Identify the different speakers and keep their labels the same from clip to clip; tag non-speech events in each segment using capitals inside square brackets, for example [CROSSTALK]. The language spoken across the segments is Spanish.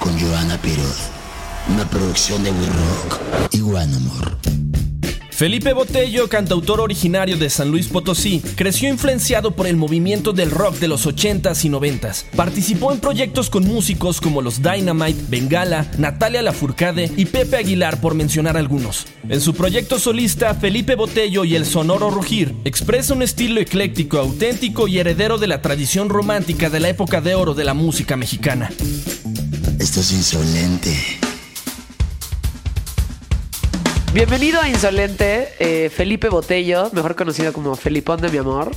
Speaker 1: Con Joana Piroz. Una producción de We Rock y One Amor.
Speaker 2: Felipe Botello, cantautor originario de San Luis Potosí, creció influenciado por el movimiento del rock de los 80s y 90s. Participó en proyectos con músicos como los Dynamite, Bengala, Natalia Lafourcade y Pepe Aguilar, por mencionar algunos. En su proyecto solista, Felipe Botello y el Sonoro Rugir expresa un estilo ecléctico, auténtico y heredero de la tradición romántica de la época de oro de la música mexicana.
Speaker 1: Esto es insolente.
Speaker 3: Bienvenido a Insolente, eh, Felipe Botello, mejor conocido como Felipón de mi amor.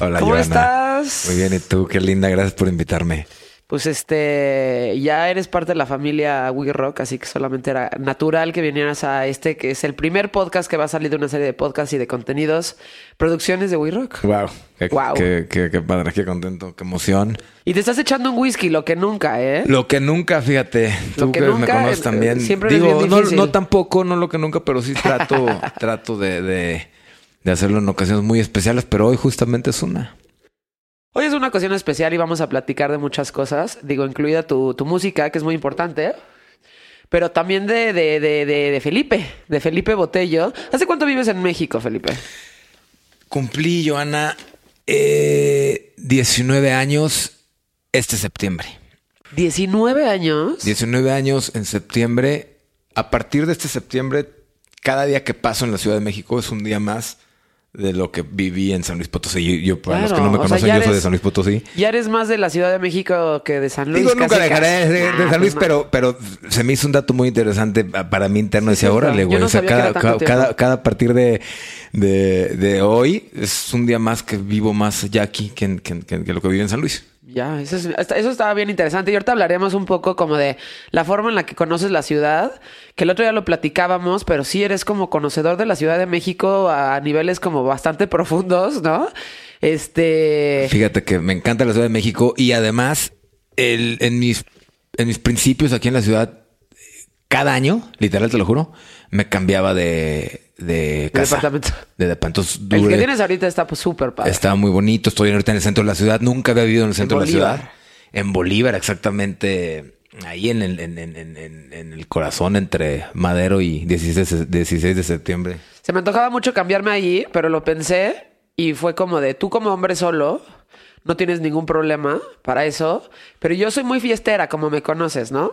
Speaker 4: Hola,
Speaker 3: ¿Cómo
Speaker 4: Joana.
Speaker 3: estás?
Speaker 4: Muy bien, ¿y tú? Qué linda, gracias por invitarme.
Speaker 3: Pues este, ya eres parte de la familia We Rock, así que solamente era natural que vinieras a este, que es el primer podcast que va a salir de una serie de podcasts y de contenidos, producciones de We Rock.
Speaker 4: Wow, qué,
Speaker 3: Guau.
Speaker 4: qué- qué- qué padre, qué contento, qué emoción.
Speaker 3: Y te estás echando un whisky, lo que nunca, ¿eh?
Speaker 4: Lo que nunca, fíjate,
Speaker 3: Lo
Speaker 4: tú
Speaker 3: que
Speaker 4: que,
Speaker 3: nunca,
Speaker 4: me conoces
Speaker 3: eh,
Speaker 4: también.
Speaker 3: siempre eres
Speaker 4: Digo, no, no tampoco, no lo que nunca, pero sí trato, [LAUGHS] trato de, de, de hacerlo en ocasiones muy especiales, pero hoy justamente es una.
Speaker 3: Hoy es una ocasión especial y vamos a platicar de muchas cosas, digo, incluida tu, tu música, que es muy importante, pero también de, de, de, de, Felipe, de Felipe Botello. ¿Hace cuánto vives en México, Felipe?
Speaker 4: Cumplí, Joana, eh, 19 años este septiembre.
Speaker 3: 19 años.
Speaker 4: 19 años en septiembre. A partir de este septiembre, cada día que paso en la Ciudad de México es un día más de lo que viví en San Luis Potosí. Yo, para los que no me
Speaker 3: sea,
Speaker 4: conocen, yo soy de San Luis Potosí.
Speaker 3: Ya eres más de la Ciudad de México que de San Luis.
Speaker 4: Digo, nunca dejaré de, de San Luis,
Speaker 3: pues,
Speaker 4: pero, pero se me hizo un dato muy interesante para mí interno. Decía,
Speaker 3: cierto.
Speaker 4: órale, güey.
Speaker 3: no
Speaker 4: o sea, cada, cada, cada,
Speaker 3: tiempo.
Speaker 4: cada partir de, de, de hoy es un día más que vivo más ya aquí que, que, que- que lo que viví en San Luis.
Speaker 3: Ya, eso, es- eso estaba bien interesante. Y ahorita hablaremos un poco como de la forma en la que conoces la ciudad, que el otro día lo platicábamos, pero sí eres como conocedor de la Ciudad de México a niveles como bastante [LAUGHS] profundos, ¿no? Este...
Speaker 4: Fíjate que me encanta la Ciudad de México y además el, en, mis, en mis principios aquí en la ciudad, cada año, literal te lo juro, me cambiaba de, de casa.
Speaker 3: departamento.
Speaker 4: De departamento. Entonces,
Speaker 3: El que tienes ahorita está pues súper padre.
Speaker 4: Estaba muy bonito. Estoy ahorita en el centro de la ciudad. Nunca había vivido en el centro de la ciudad. En Bolívar, exactamente. Ahí en el, en, en- en- en- en el corazón entre Madero y 16, de- 16 de septiembre.
Speaker 3: Se me antojaba mucho cambiarme ahí, pero lo pensé y fue como de tú como hombre solo no tienes ningún problema para eso, pero yo soy muy fiestera, como me conoces, ¿no?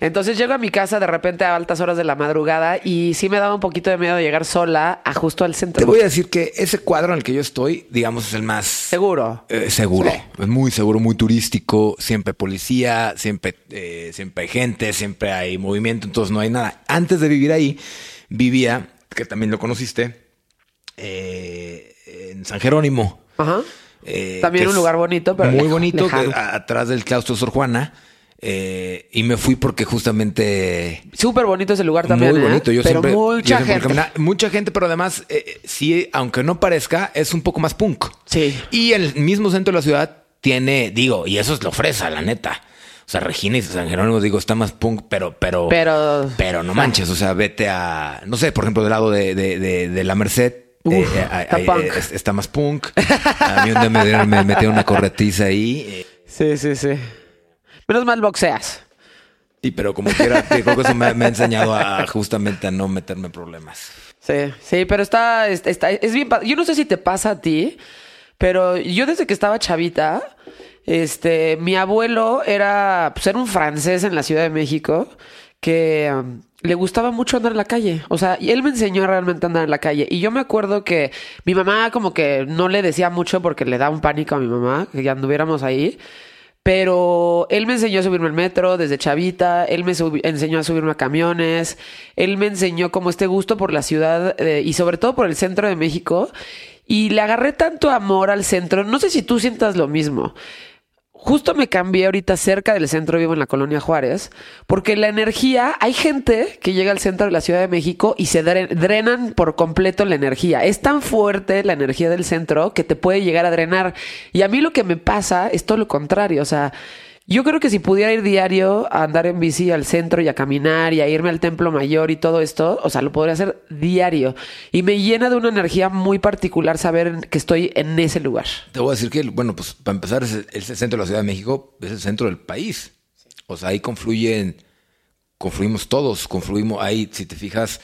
Speaker 3: Entonces llego a mi casa de repente a altas horas de la madrugada y sí me daba un poquito de miedo llegar sola a justo al centro.
Speaker 4: Te voy a decir que ese cuadro en el que yo estoy, digamos, es el más
Speaker 3: Seguro.
Speaker 4: Eh, seguro,
Speaker 3: Sí.
Speaker 4: es muy seguro, muy turístico, siempre policía, siempre, eh, siempre hay gente, siempre hay movimiento, entonces no hay nada. Antes de vivir ahí, vivía, que también lo conociste, eh, en San Jerónimo.
Speaker 3: Ajá.
Speaker 4: Eh,
Speaker 3: También un lugar bonito, pero
Speaker 4: muy bonito,
Speaker 3: lejano.
Speaker 4: que- a- atrás del claustro Sor Juana. eh, y me fui porque justamente
Speaker 3: Súper bonito ese lugar también.
Speaker 4: muy
Speaker 3: ¿eh?
Speaker 4: bonito. Yo
Speaker 3: pero
Speaker 4: siempre, yo
Speaker 3: mucha
Speaker 4: siempre
Speaker 3: gente.
Speaker 4: mucha gente, pero además, eh, sí, aunque no parezca, es un poco más punk.
Speaker 3: Sí.
Speaker 4: Y el mismo centro de la ciudad tiene, digo, y eso es lo fresa, la neta. O sea, Regina y San Jerónimo, digo, está más punk, pero, pero,
Speaker 3: Pero-
Speaker 4: pero no manches. O sea, vete a, no sé, por ejemplo, del lado de, de, de, de la Merced.
Speaker 3: Uf,
Speaker 4: eh, eh,
Speaker 3: está
Speaker 4: eh,
Speaker 3: punk.
Speaker 4: eh, está más punk. A mí un día me, dieron- me metieron una corretiza ahí.
Speaker 3: Sí, sí, sí. Menos mal boxeas.
Speaker 4: Y pero como quiera, creo que eso me, me ha enseñado a justamente a no meterme en problemas.
Speaker 3: Sí, sí, pero está, es bien. Yo no sé si te pasa a ti, pero yo desde que estaba chavita, este, mi abuelo era, pues era un francés en la Ciudad de México que um, le gustaba mucho andar en la calle. O sea, él me enseñó realmente a andar en la calle. Y yo me acuerdo que mi mamá como que no le decía mucho porque le daba un pánico a mi mamá que ya anduviéramos ahí. Pero él me enseñó a subirme al metro desde chavita, él me enseñó a subirme a camiones, él me enseñó como este gusto por la ciudad eh, y sobre todo por el centro de México. Y le agarré tanto amor al centro, no sé si tú sientas lo mismo. Justo me cambié ahorita cerca del centro, vivo en la colonia Juárez, porque la energía, hay gente que llega al centro de la Ciudad de México y se dre- drenan por completo la energía. Es tan fuerte la energía del centro que te puede llegar a drenar. Y a mí lo que me pasa es todo lo contrario. O sea, yo creo que si pudiera ir diario a andar en bici al centro y a caminar y a irme al templo mayor y todo esto, o sea, lo podría hacer diario. Y me llena de una energía muy particular saber que estoy en ese lugar.
Speaker 4: Te voy a decir que, bueno, pues para empezar, es el, centro de la Ciudad de México, es el centro del país. O sea, ahí confluyen, confluimos todos, confluimos ahí, si te fijas,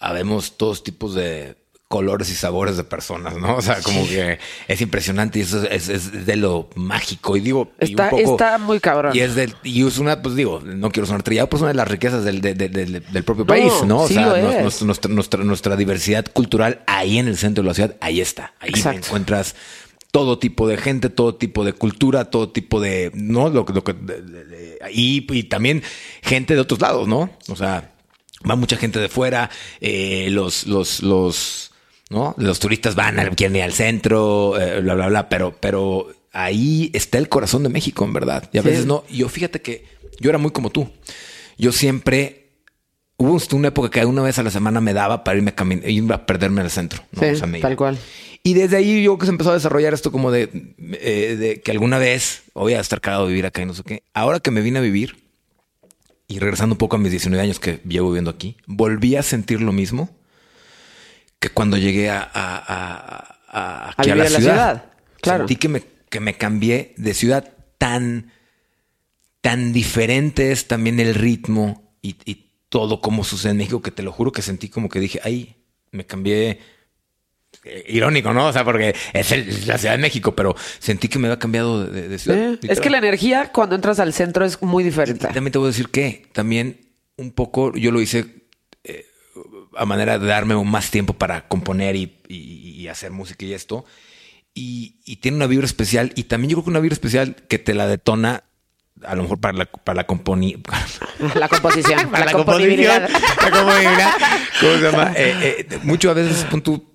Speaker 4: habemos todos tipos de colores y sabores de personas, ¿no? [LAUGHS] O sea, como que es impresionante y eso es, es de lo mágico. Y digo, y
Speaker 3: Está,
Speaker 4: un poco-
Speaker 3: está muy cabrón.
Speaker 4: y es, del, y es una, pues digo, no quiero sonar trillado, pues una de las riquezas del, de- de- de- del propio país, ¿no? O
Speaker 3: sí
Speaker 4: sea, nos- nuestra, nuestra, nuestra, nuestra diversidad cultural ahí en el centro de la ciudad, ahí está. Ahí
Speaker 3: Exacto.
Speaker 4: encuentras todo tipo de gente, todo tipo de cultura, todo tipo de, ¿no? Lo, que- lo que, de- de- de- y, y también gente de otros lados, ¿no? O sea, va mucha gente de fuera, eh, los, los, los, ¿no? Los turistas van, al, quieren ir al centro, eh, bla, bla, bla, pero, pero ahí está el corazón de México, en verdad. Y a
Speaker 3: Sí.
Speaker 4: veces no, yo fíjate que yo era muy como tú. Yo siempre, hubo una época que una vez a la semana me daba para irme a caminar, irme a perderme en el centro. ¿no?
Speaker 3: Sí,
Speaker 4: O sea, me iba.
Speaker 3: tal cual.
Speaker 4: Y desde ahí yo creo que se empezó a desarrollar esto como de, eh, de que alguna vez voy a estar cagado de vivir acá y no sé qué. Ahora que me vine a vivir y regresando un poco a mis 19 años que llevo viviendo aquí, volví a sentir lo mismo que cuando llegué a, a- a- a- aquí a,
Speaker 3: vivir
Speaker 4: la ciudad.
Speaker 3: claro.
Speaker 4: Sentí que me, que me cambié de ciudad tan, tan diferente es también el ritmo y, y todo como sucede en México que te lo juro que sentí como que dije, ay, me cambié eh, irónico, ¿no? O sea, porque es el- la Ciudad de México, pero sentí que me había cambiado de, de ciudad.
Speaker 3: Eh, es que la energía cuando entras al centro es muy diferente.
Speaker 4: También te voy a decir que también un poco yo lo hice eh, a manera de darme más tiempo para componer y, y- y hacer música y esto. Y, y tiene una vibra especial. Y también yo creo que una vibra especial que te la detona, a lo mejor para la, para la componi- [LAUGHS]
Speaker 3: La composición, [LAUGHS]
Speaker 4: para
Speaker 3: la,
Speaker 4: la composición, [LAUGHS] la componibilidad. ¿Cómo se llama? Eh, eh, mucho a veces pon tú,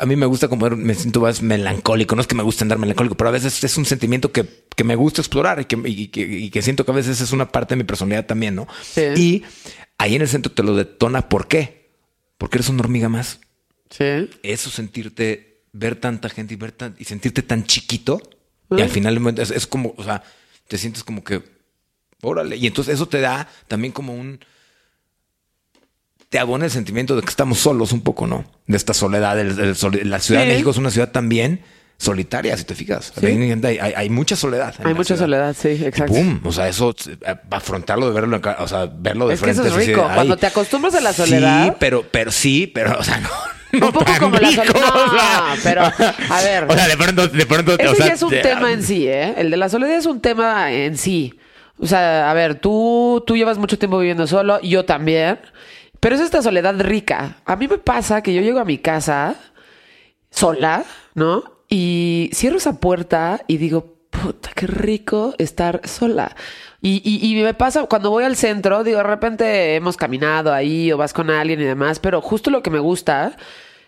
Speaker 4: a mí me gusta componer, me siento más melancólico. No es que me guste andar melancólico, pero a veces es un sentimiento que, que me gusta explorar y que, y que- y que siento que a veces es una parte de mi personalidad también, ¿no?
Speaker 3: Sí.
Speaker 4: Y ahí en el centro te lo detona. ¿Por qué? Porque eres una hormiga más.
Speaker 3: Sí.
Speaker 4: Eso sentirte, ver tanta gente y ver tan, y sentirte tan chiquito. Y al final es, es como, o sea, te sientes como que, órale. Y entonces eso te da también como un, te abona el sentimiento de que estamos solos un poco, ¿no? De esta soledad. la Ciudad
Speaker 3: Sí.
Speaker 4: de México es una ciudad también solitaria, si te fijas.
Speaker 3: Sí.
Speaker 4: Hay, hay- mucha soledad.
Speaker 3: Hay mucha
Speaker 4: ciudad.
Speaker 3: soledad, sí, exacto.
Speaker 4: ¡Pum! O sea, eso, eh, afrontarlo de verlo, o sea, verlo de
Speaker 3: Es que
Speaker 4: frente.
Speaker 3: eso es rico. Cuando te acostumbras a la
Speaker 4: Sí,
Speaker 3: soledad.
Speaker 4: pero, pero sí, pero, o sea, no. [LAUGHS]
Speaker 3: Un poco como la soledad. [LAUGHS]
Speaker 4: o sea.
Speaker 3: No, pero, a [LAUGHS] ver.
Speaker 4: O sea, de pronto, de pronto,
Speaker 3: Ese
Speaker 4: o sea,
Speaker 3: ya es un
Speaker 4: de-
Speaker 3: tema en sí, ¿eh? El de la soledad es un tema en sí. O sea, a ver, tú, tú llevas mucho tiempo viviendo solo, yo también. Pero es esta soledad rica. A mí me pasa que yo llego a mi casa sola, ¿no? Y cierro esa puerta y digo, puta, qué rico estar sola. Y, y, me pasa cuando voy al centro, digo, de repente hemos caminado ahí o vas con alguien y demás, pero justo lo que me gusta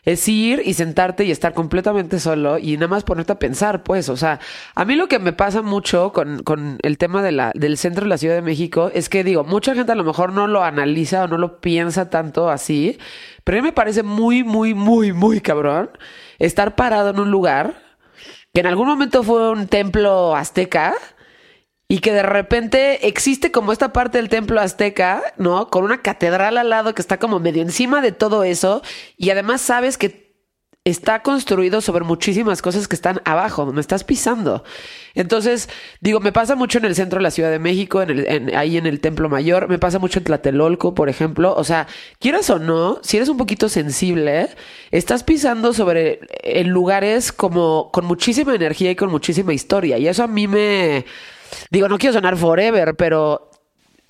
Speaker 3: es ir y sentarte y estar completamente solo y nada más ponerte a pensar, pues, o sea, a mí lo que me pasa mucho con, con el tema de la, del centro de la Ciudad de México es que digo, mucha gente a lo mejor no lo analiza o no lo piensa tanto así, pero a mí me parece muy, muy, muy, muy cabrón estar parado en un lugar que en algún momento fue un templo azteca y que de repente existe como esta parte del templo azteca, ¿no? Con una catedral al lado que está como medio encima de todo eso y además sabes que está construido sobre muchísimas cosas que están abajo, donde estás pisando. Entonces, digo, me pasa mucho en el centro de la Ciudad de México, en el, en- ahí en el Templo Mayor, me pasa mucho en Tlatelolco, por ejemplo. O sea, quieras o no, si eres un poquito sensible, estás pisando sobre en lugares como con muchísima energía y con muchísima historia. Y eso a mí me... Digo, no quiero sonar forever, pero...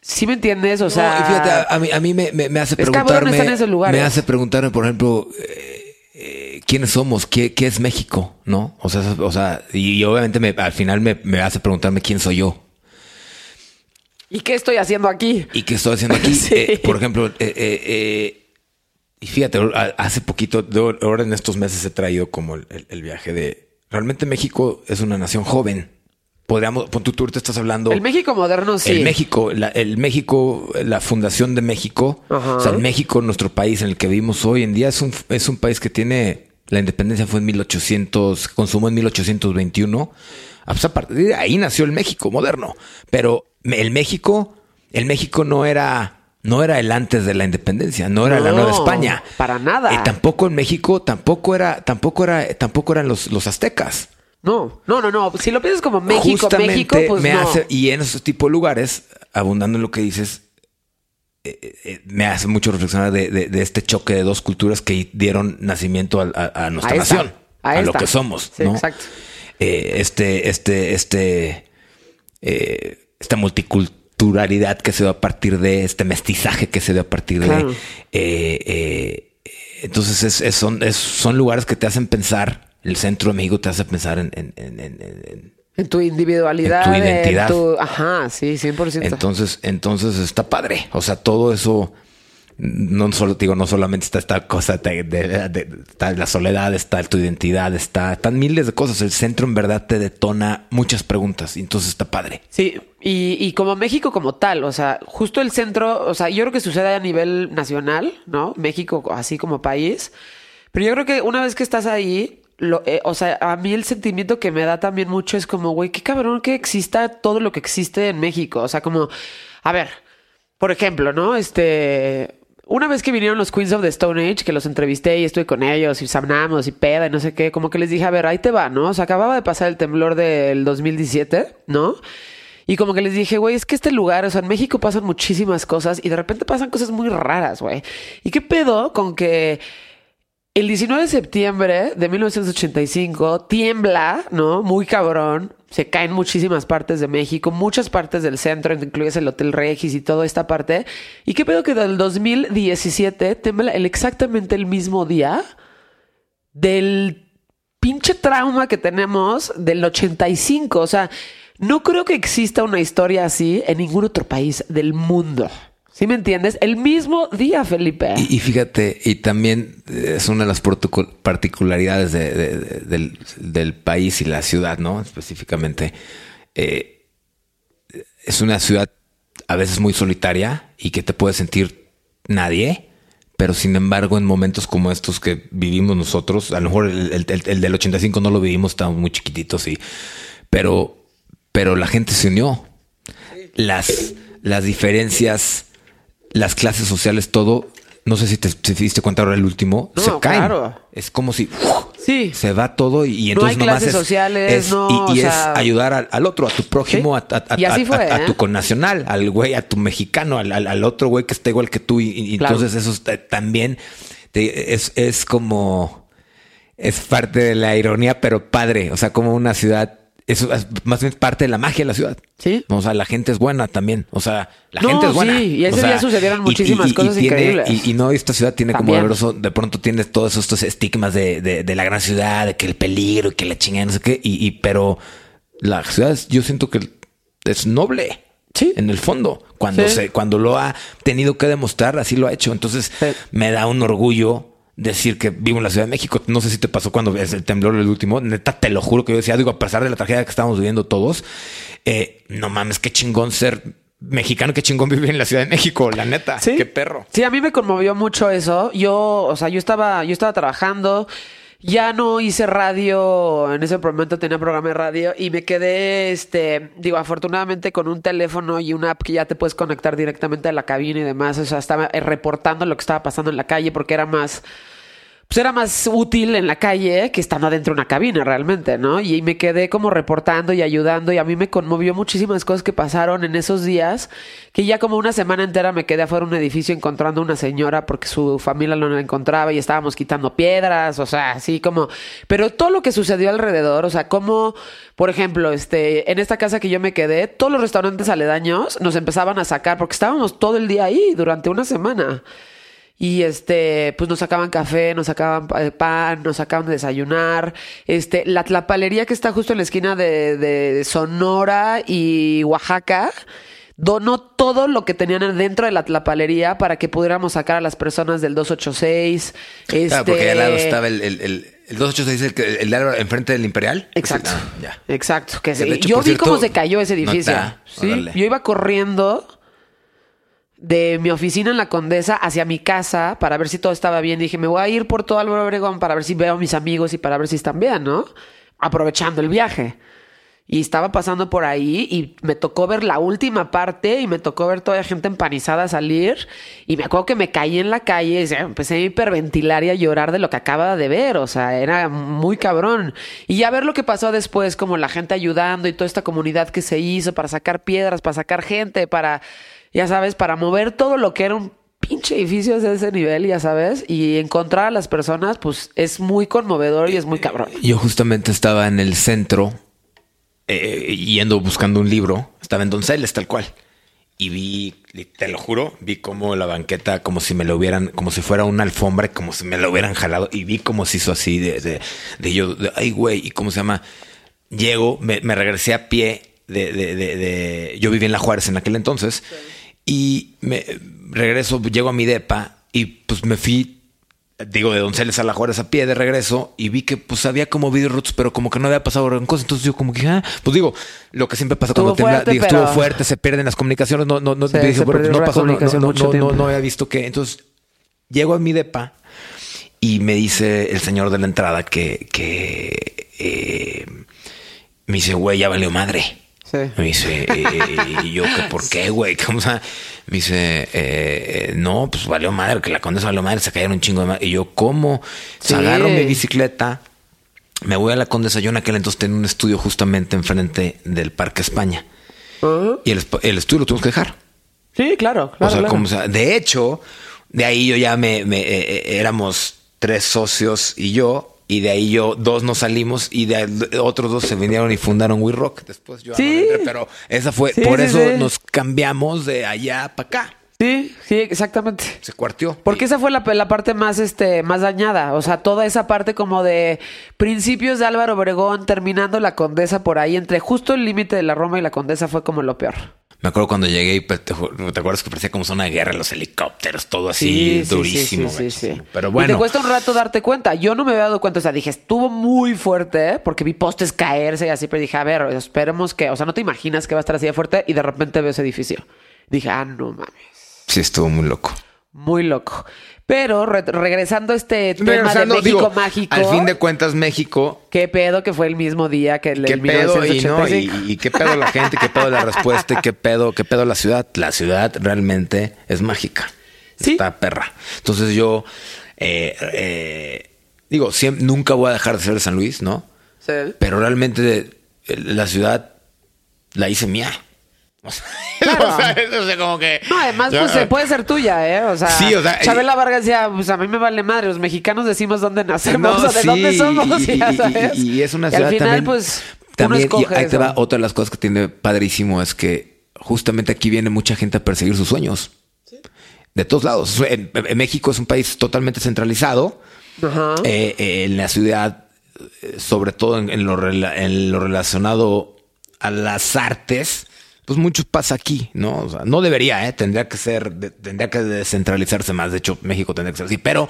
Speaker 3: ¿Sí me entiendes? O
Speaker 4: No,
Speaker 3: sea...
Speaker 4: y fíjate, a, a mí, a mí me, me- me hace preguntarme.
Speaker 3: en esos.
Speaker 4: Me hace preguntarme, por ejemplo, eh, eh, quiénes somos, ¿Qué, qué es México, ¿no? O sea, o sea, y, y obviamente me- al final me, me hace preguntarme quién soy yo
Speaker 3: ¿Y qué estoy haciendo aquí?
Speaker 4: y qué estoy haciendo aquí. [LAUGHS]
Speaker 3: Sí.
Speaker 4: Eh, por ejemplo, eh, y fíjate, hace poquito, ahora en estos meses he traído como el, el- el viaje de. Realmente México es una nación joven. Podríamos, pon tú, tú estás hablando.
Speaker 3: El México moderno, sí.
Speaker 4: El México, la, el México, la fundación de México,
Speaker 3: Ajá.
Speaker 4: o sea, el México, nuestro país en el que vivimos hoy en día, es un, es un país que tiene, la independencia fue en 1800, consumó en 1821. Ah, pues, a partir de ahí nació el México moderno. Pero el México, el México no era, no era el antes de la independencia, no era la Nueva España.
Speaker 3: para nada.
Speaker 4: Y tampoco en México, tampoco era, tampoco era, tampoco eran los, los aztecas.
Speaker 3: No, no, no, no. Si lo piensas como México,
Speaker 4: Justamente
Speaker 3: México, pues
Speaker 4: me
Speaker 3: no.
Speaker 4: hace, y en esos tipos de lugares, abundando en lo que dices, eh, eh, me hace mucho reflexionar de, de- de este choque de dos culturas que dieron nacimiento a, a nuestra
Speaker 3: A esta,
Speaker 4: nación,
Speaker 3: a
Speaker 4: lo que somos,
Speaker 3: Sí,
Speaker 4: ¿no?
Speaker 3: exacto.
Speaker 4: Eh, este, este, este, eh, esta multiculturalidad que se dio a partir de este mestizaje que se dio a partir
Speaker 3: Claro.
Speaker 4: de. eh, eh, entonces es- es- son, es- son lugares que te hacen pensar. El centro de México te hace pensar en- en- en- en-
Speaker 3: tu individualidad.
Speaker 4: En tu identidad.
Speaker 3: tu- Ajá, sí, 100%.
Speaker 4: entonces, entonces está padre. O sea, todo eso no solo digo, no solamente está esta cosa de, de- de- está la soledad, está tu identidad, está, están miles de cosas. El centro en verdad te detona muchas preguntas y entonces está padre.
Speaker 3: Sí, y, y como México como tal, o sea, justo el centro, o sea, yo creo que sucede a nivel nacional, ¿no? México así como país, pero yo creo que una vez que estás ahí, eh, o sea, a mí el sentimiento que me da también mucho es como, güey, qué cabrón que exista todo lo que existe en México, o sea, como, a ver, por ejemplo, ¿no? Este... Una vez que vinieron los Queens of the Stone Age, que los entrevisté y estuve con ellos y sanamos y peda y no sé qué, como que les dije, a ver, ahí te va, ¿no? O sea, acababa de pasar el temblor del 2017, ¿no? Y como que les dije, güey, es que este lugar, o sea, en México pasan muchísimas cosas y de repente pasan cosas muy raras, güey. ¿Y qué pedo con que el 19 de septiembre de 1985 tiembla, ¿no? Muy cabrón. Se caen muchísimas partes de México, muchas partes del centro, incluyes el Hotel Regis y toda esta parte. ¿Y qué pedo que del 2017 tiembla el exactamente el mismo día del pinche trauma que tenemos del 85? O sea, no creo que exista una historia así en ningún otro país del mundo. ¿Sí me entiendes? El mismo día, Felipe.
Speaker 4: Y, y fíjate, y también es una de las particularidades de- de- de- del, del país y la ciudad, ¿no? Específicamente. Eh, es una ciudad a veces muy solitaria y que te puede sentir nadie, pero sin embargo en momentos como estos que vivimos nosotros, a lo mejor el, el- el- el del 85 no lo vivimos, estábamos muy chiquititos, sí, pero, pero la gente se unió. Las, las diferencias, las clases sociales, todo, no sé si te, si te diste cuenta ahora el último,
Speaker 3: No,
Speaker 4: se caen.
Speaker 3: claro.
Speaker 4: Es como si
Speaker 3: Sí.
Speaker 4: se va todo y, y
Speaker 3: No
Speaker 4: entonces
Speaker 3: hay
Speaker 4: nomás
Speaker 3: clases
Speaker 4: es,
Speaker 3: sociales,
Speaker 4: es-
Speaker 3: no,
Speaker 4: y, es
Speaker 3: sea-
Speaker 4: ayudar al, al otro, a tu prójimo,
Speaker 3: Sí.
Speaker 4: a, a- a-
Speaker 3: fue,
Speaker 4: a
Speaker 3: ¿eh?
Speaker 4: tu connacional, al güey, a tu mexicano, al, al- al otro güey que está igual que tú. Y, y
Speaker 3: Claro.
Speaker 4: entonces eso está- también te- es, es como es parte de la ironía, pero padre. O sea, como una ciudad, eso es más bien parte de la magia de la ciudad.
Speaker 3: Sí.
Speaker 4: O sea, la gente es buena también. O sea, la
Speaker 3: No,
Speaker 4: gente es buena.
Speaker 3: sí, y ese
Speaker 4: O sea,
Speaker 3: día sucedieron muchísimas cosas
Speaker 4: tiene-
Speaker 3: increíbles.
Speaker 4: Y, y no, esta ciudad tiene como doloroso, de pronto tiene todos estos estigmas de, de- de la gran ciudad, de que el peligro y que la chingada, no sé qué. Y, y- pero la ciudad, es- yo siento que es noble.
Speaker 3: Sí.
Speaker 4: En el fondo, cuando
Speaker 3: Sí.
Speaker 4: se, cuando lo ha tenido que demostrar, así lo ha hecho. Entonces,
Speaker 3: Sí.
Speaker 4: me da un orgullo decir que vivo en la Ciudad de México. No sé si te pasó cuando es el temblor el último. Neta, te lo juro que yo decía, digo, a pesar de la tragedia que estamos viviendo todos, eh, no mames, qué chingón ser mexicano, qué chingón vivir en la Ciudad de México, la neta.
Speaker 3: Sí.
Speaker 4: Qué perro.
Speaker 3: Sí, a mí me conmovió mucho eso. Yo, o sea, yo estaba, yo estaba trabajando, ya no hice radio, en ese momento tenía programa de radio y me quedé, este, digo, afortunadamente con un teléfono y una app que ya te puedes conectar directamente a la cabina y demás. O sea, estaba reportando lo que estaba pasando en la calle porque era más, pues era más útil en la calle que estando adentro de una cabina realmente, ¿no? Y me quedé como reportando y ayudando y a mí me conmovió muchísimas cosas que pasaron en esos días, que ya como una semana entera me quedé afuera de un edificio encontrando una señora porque su familia no la encontraba y estábamos quitando piedras, o sea, así como, pero todo lo que sucedió alrededor, o sea, como, por ejemplo, este, en esta casa que yo me quedé, todos los restaurantes aledaños nos empezaban a sacar porque estábamos todo el día ahí durante una semana. Y este, pues nos sacaban café, nos sacaban eh, pan, nos sacaban de desayunar. Este, la tlapalería que está justo en la esquina de, de Sonora y Oaxaca donó todo lo que tenían dentro de la tlapalería para que pudiéramos sacar a las personas del 286. Este,
Speaker 4: Claro, porque al lado estaba el, el, el, el 286, el, el enfrente del Imperial.
Speaker 3: Exacto.
Speaker 4: Ah, ya.
Speaker 3: Exacto. Que
Speaker 4: de hecho,
Speaker 3: yo vi
Speaker 4: cierto,
Speaker 3: cómo se cayó ese edificio.
Speaker 4: nota,
Speaker 3: Sí, yo iba corriendo de mi oficina en la Condesa hacia mi casa para ver si todo estaba bien. Dije, me voy a ir por todo Álvaro Obregón para ver si veo a mis amigos y para ver si están bien, ¿no? Aprovechando el viaje. Y estaba pasando por ahí y me tocó ver la última parte y me tocó ver toda la gente empanizada salir. Y me acuerdo que me caí en la calle y empecé a hiperventilar y a llorar de lo que acababa de ver. O sea, era muy cabrón. Y ya ver lo que pasó después, como la gente ayudando y toda esta comunidad que se hizo para sacar piedras, para sacar gente, para, ya sabes, para mover todo lo que era un pinche edificio de ese nivel, ya sabes. Y encontrar a las personas, pues es muy conmovedor y es muy cabrón.
Speaker 4: Yo justamente estaba en el centro eh, yendo buscando un libro. Estaba en Donceles, tal cual. Y vi, te lo juro, vi como la banqueta, como si me lo hubieran, como si fuera una alfombra, como si me lo hubieran jalado. Y vi cómo se hizo así de, de, de yo, de, ay, güey, y cómo se llama. Llego, me, me regresé a pie de, de, de, de- Yo vivía en La Juárez en aquel entonces. Y me regreso, llego a mi depa y pues me fui digo, de Donceles a la Juárez a pie de regreso y vi que pues había como vidrios rotos, pero como que no había pasado gran cosa. Entonces yo como que, ah, pues digo, lo que siempre pasa cuando
Speaker 3: fuerte,
Speaker 4: digo, estuvo fuerte, se pierden las comunicaciones, no, no, no, dije, bueno, pues, no pasó, no, no, no, no había visto que. Entonces llego a mi depa y me dice el señor de la entrada que, que eh, me dice, güey, ya valió madre.
Speaker 3: Sí.
Speaker 4: Me dice, eh, y yo, que ¿por qué, güey? Me dice, eh, eh, no, pues valió madre, que la condesa valió madre, se cayeron un chingo de madre. Y yo, ¿cómo?
Speaker 3: Sí.
Speaker 4: Se agarro mi bicicleta, me voy a la condesa. Yo en aquel entonces tenía un estudio justamente enfrente del Parque España. Y el, estudio lo tuvimos que dejar.
Speaker 3: Sí, claro, claro.
Speaker 4: o sea,
Speaker 3: claro.
Speaker 4: como, o sea, de hecho, de ahí yo ya me, me- eh, eh, éramos tres socios y yo, y de ahí yo dos nos salimos y de, de otros dos se vinieron y fundaron We Rock. Después yo no
Speaker 3: Sí.
Speaker 4: entré, pero esa fue,
Speaker 3: Sí,
Speaker 4: por
Speaker 3: sí,
Speaker 4: eso nos cambiamos de allá para acá.
Speaker 3: Sí, sí, exactamente.
Speaker 4: Se cuartió.
Speaker 3: Porque esa fue la, la parte más, este, más dañada. O sea, toda esa parte como de principios de Álvaro Obregón, terminando la Condesa por ahí, entre justo el límite de la Roma y la Condesa fue como lo peor.
Speaker 4: Me acuerdo cuando llegué y pues, te, ju- ¿te acuerdas que parecía como zona de guerra, los helicópteros, todo así
Speaker 3: Sí, sí,
Speaker 4: durísimo.
Speaker 3: sí, sí, sí,
Speaker 4: gachísimo.
Speaker 3: sí.
Speaker 4: Pero
Speaker 3: Y
Speaker 4: bueno.
Speaker 3: te cuesta un rato darte cuenta. Yo no me había dado cuenta. O sea, dije, estuvo muy fuerte, ¿eh? porque vi postes caerse y así, pero dije, a ver, esperemos que, o sea, no te imaginas que va a estar así de fuerte y de repente veo ese edificio. Dije, ah, no mames.
Speaker 4: Sí, estuvo muy loco.
Speaker 3: Muy loco. Pero re- regresando a este tema de México
Speaker 4: digo,
Speaker 3: mágico.
Speaker 4: Al fin de cuentas, México
Speaker 3: ¿Qué pedo que fue el mismo día que el
Speaker 4: ¿Qué pedo? Y, no,
Speaker 3: 1985?
Speaker 4: y, y qué pedo la gente, qué pedo la [LAUGHS] respuesta, y qué pedo, qué pedo la ciudad. La ciudad realmente es mágica.
Speaker 3: Sí.
Speaker 4: Está perra. Entonces yo eh, eh, digo, siempre, nunca voy a dejar de ser de San Luis, ¿no?
Speaker 3: Sí.
Speaker 4: Pero realmente eh, la ciudad la hice mía. [LAUGHS] O sea,
Speaker 3: Claro.
Speaker 4: o sea, o sea, como que.
Speaker 3: No, además,
Speaker 4: yo-
Speaker 3: pues se puede ser tuya, ¿eh? O sea,
Speaker 4: Sí, o sea,
Speaker 3: Chabela Vargas decía, pues a mí me vale madre, los mexicanos decimos dónde nacemos
Speaker 4: No,
Speaker 3: o de
Speaker 4: sí,
Speaker 3: dónde somos, [LAUGHS]
Speaker 4: y,
Speaker 3: ya sabes.
Speaker 4: y- es una ciudad
Speaker 3: al final,
Speaker 4: también,
Speaker 3: pues,
Speaker 4: también,
Speaker 3: uno escoge
Speaker 4: ahí te va otra de las cosas que tiene padrísimo es que justamente aquí viene mucha gente a perseguir sus sueños. De todos lados. En, en México es un país totalmente centralizado.
Speaker 3: Ajá.
Speaker 4: Eh, eh, en la ciudad, eh, sobre todo en, en lo, en lo relacionado a las artes, pues mucho pasa aquí, ¿no? O sea, no debería, ¿eh? Tendría que ser, de- tendría que descentralizarse más. De hecho, México tendría que ser así. Pero,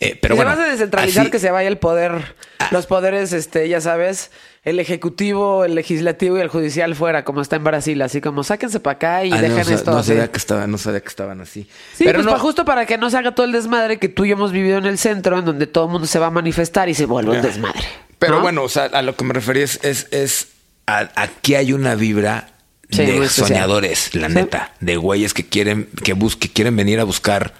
Speaker 4: eh, pero
Speaker 3: se
Speaker 4: bueno.
Speaker 3: va a descentralizar
Speaker 4: así-
Speaker 3: que se vaya el poder,
Speaker 4: Ah.
Speaker 3: los poderes, este, ya sabes, el ejecutivo, el legislativo y el judicial fuera, como está en Brasil, así como sáquense para acá y
Speaker 4: Ah,
Speaker 3: dejen
Speaker 4: no,
Speaker 3: esto
Speaker 4: no
Speaker 3: así.
Speaker 4: sabía que estaban, no sabía que estaban así.
Speaker 3: Sí,
Speaker 4: pero
Speaker 3: pues
Speaker 4: no,
Speaker 3: justo para que no se haga todo el desmadre que tú y yo hemos vivido en el centro, en donde todo el mundo se va a manifestar y se vuelve un desmadre.
Speaker 4: Pero
Speaker 3: ¿no?
Speaker 4: bueno, o sea, a lo que me refería es, es, es a- aquí hay una vibra
Speaker 3: Sí,
Speaker 4: de soñadores, la neta, de güeyes que quieren, que bus, que quieren venir a buscar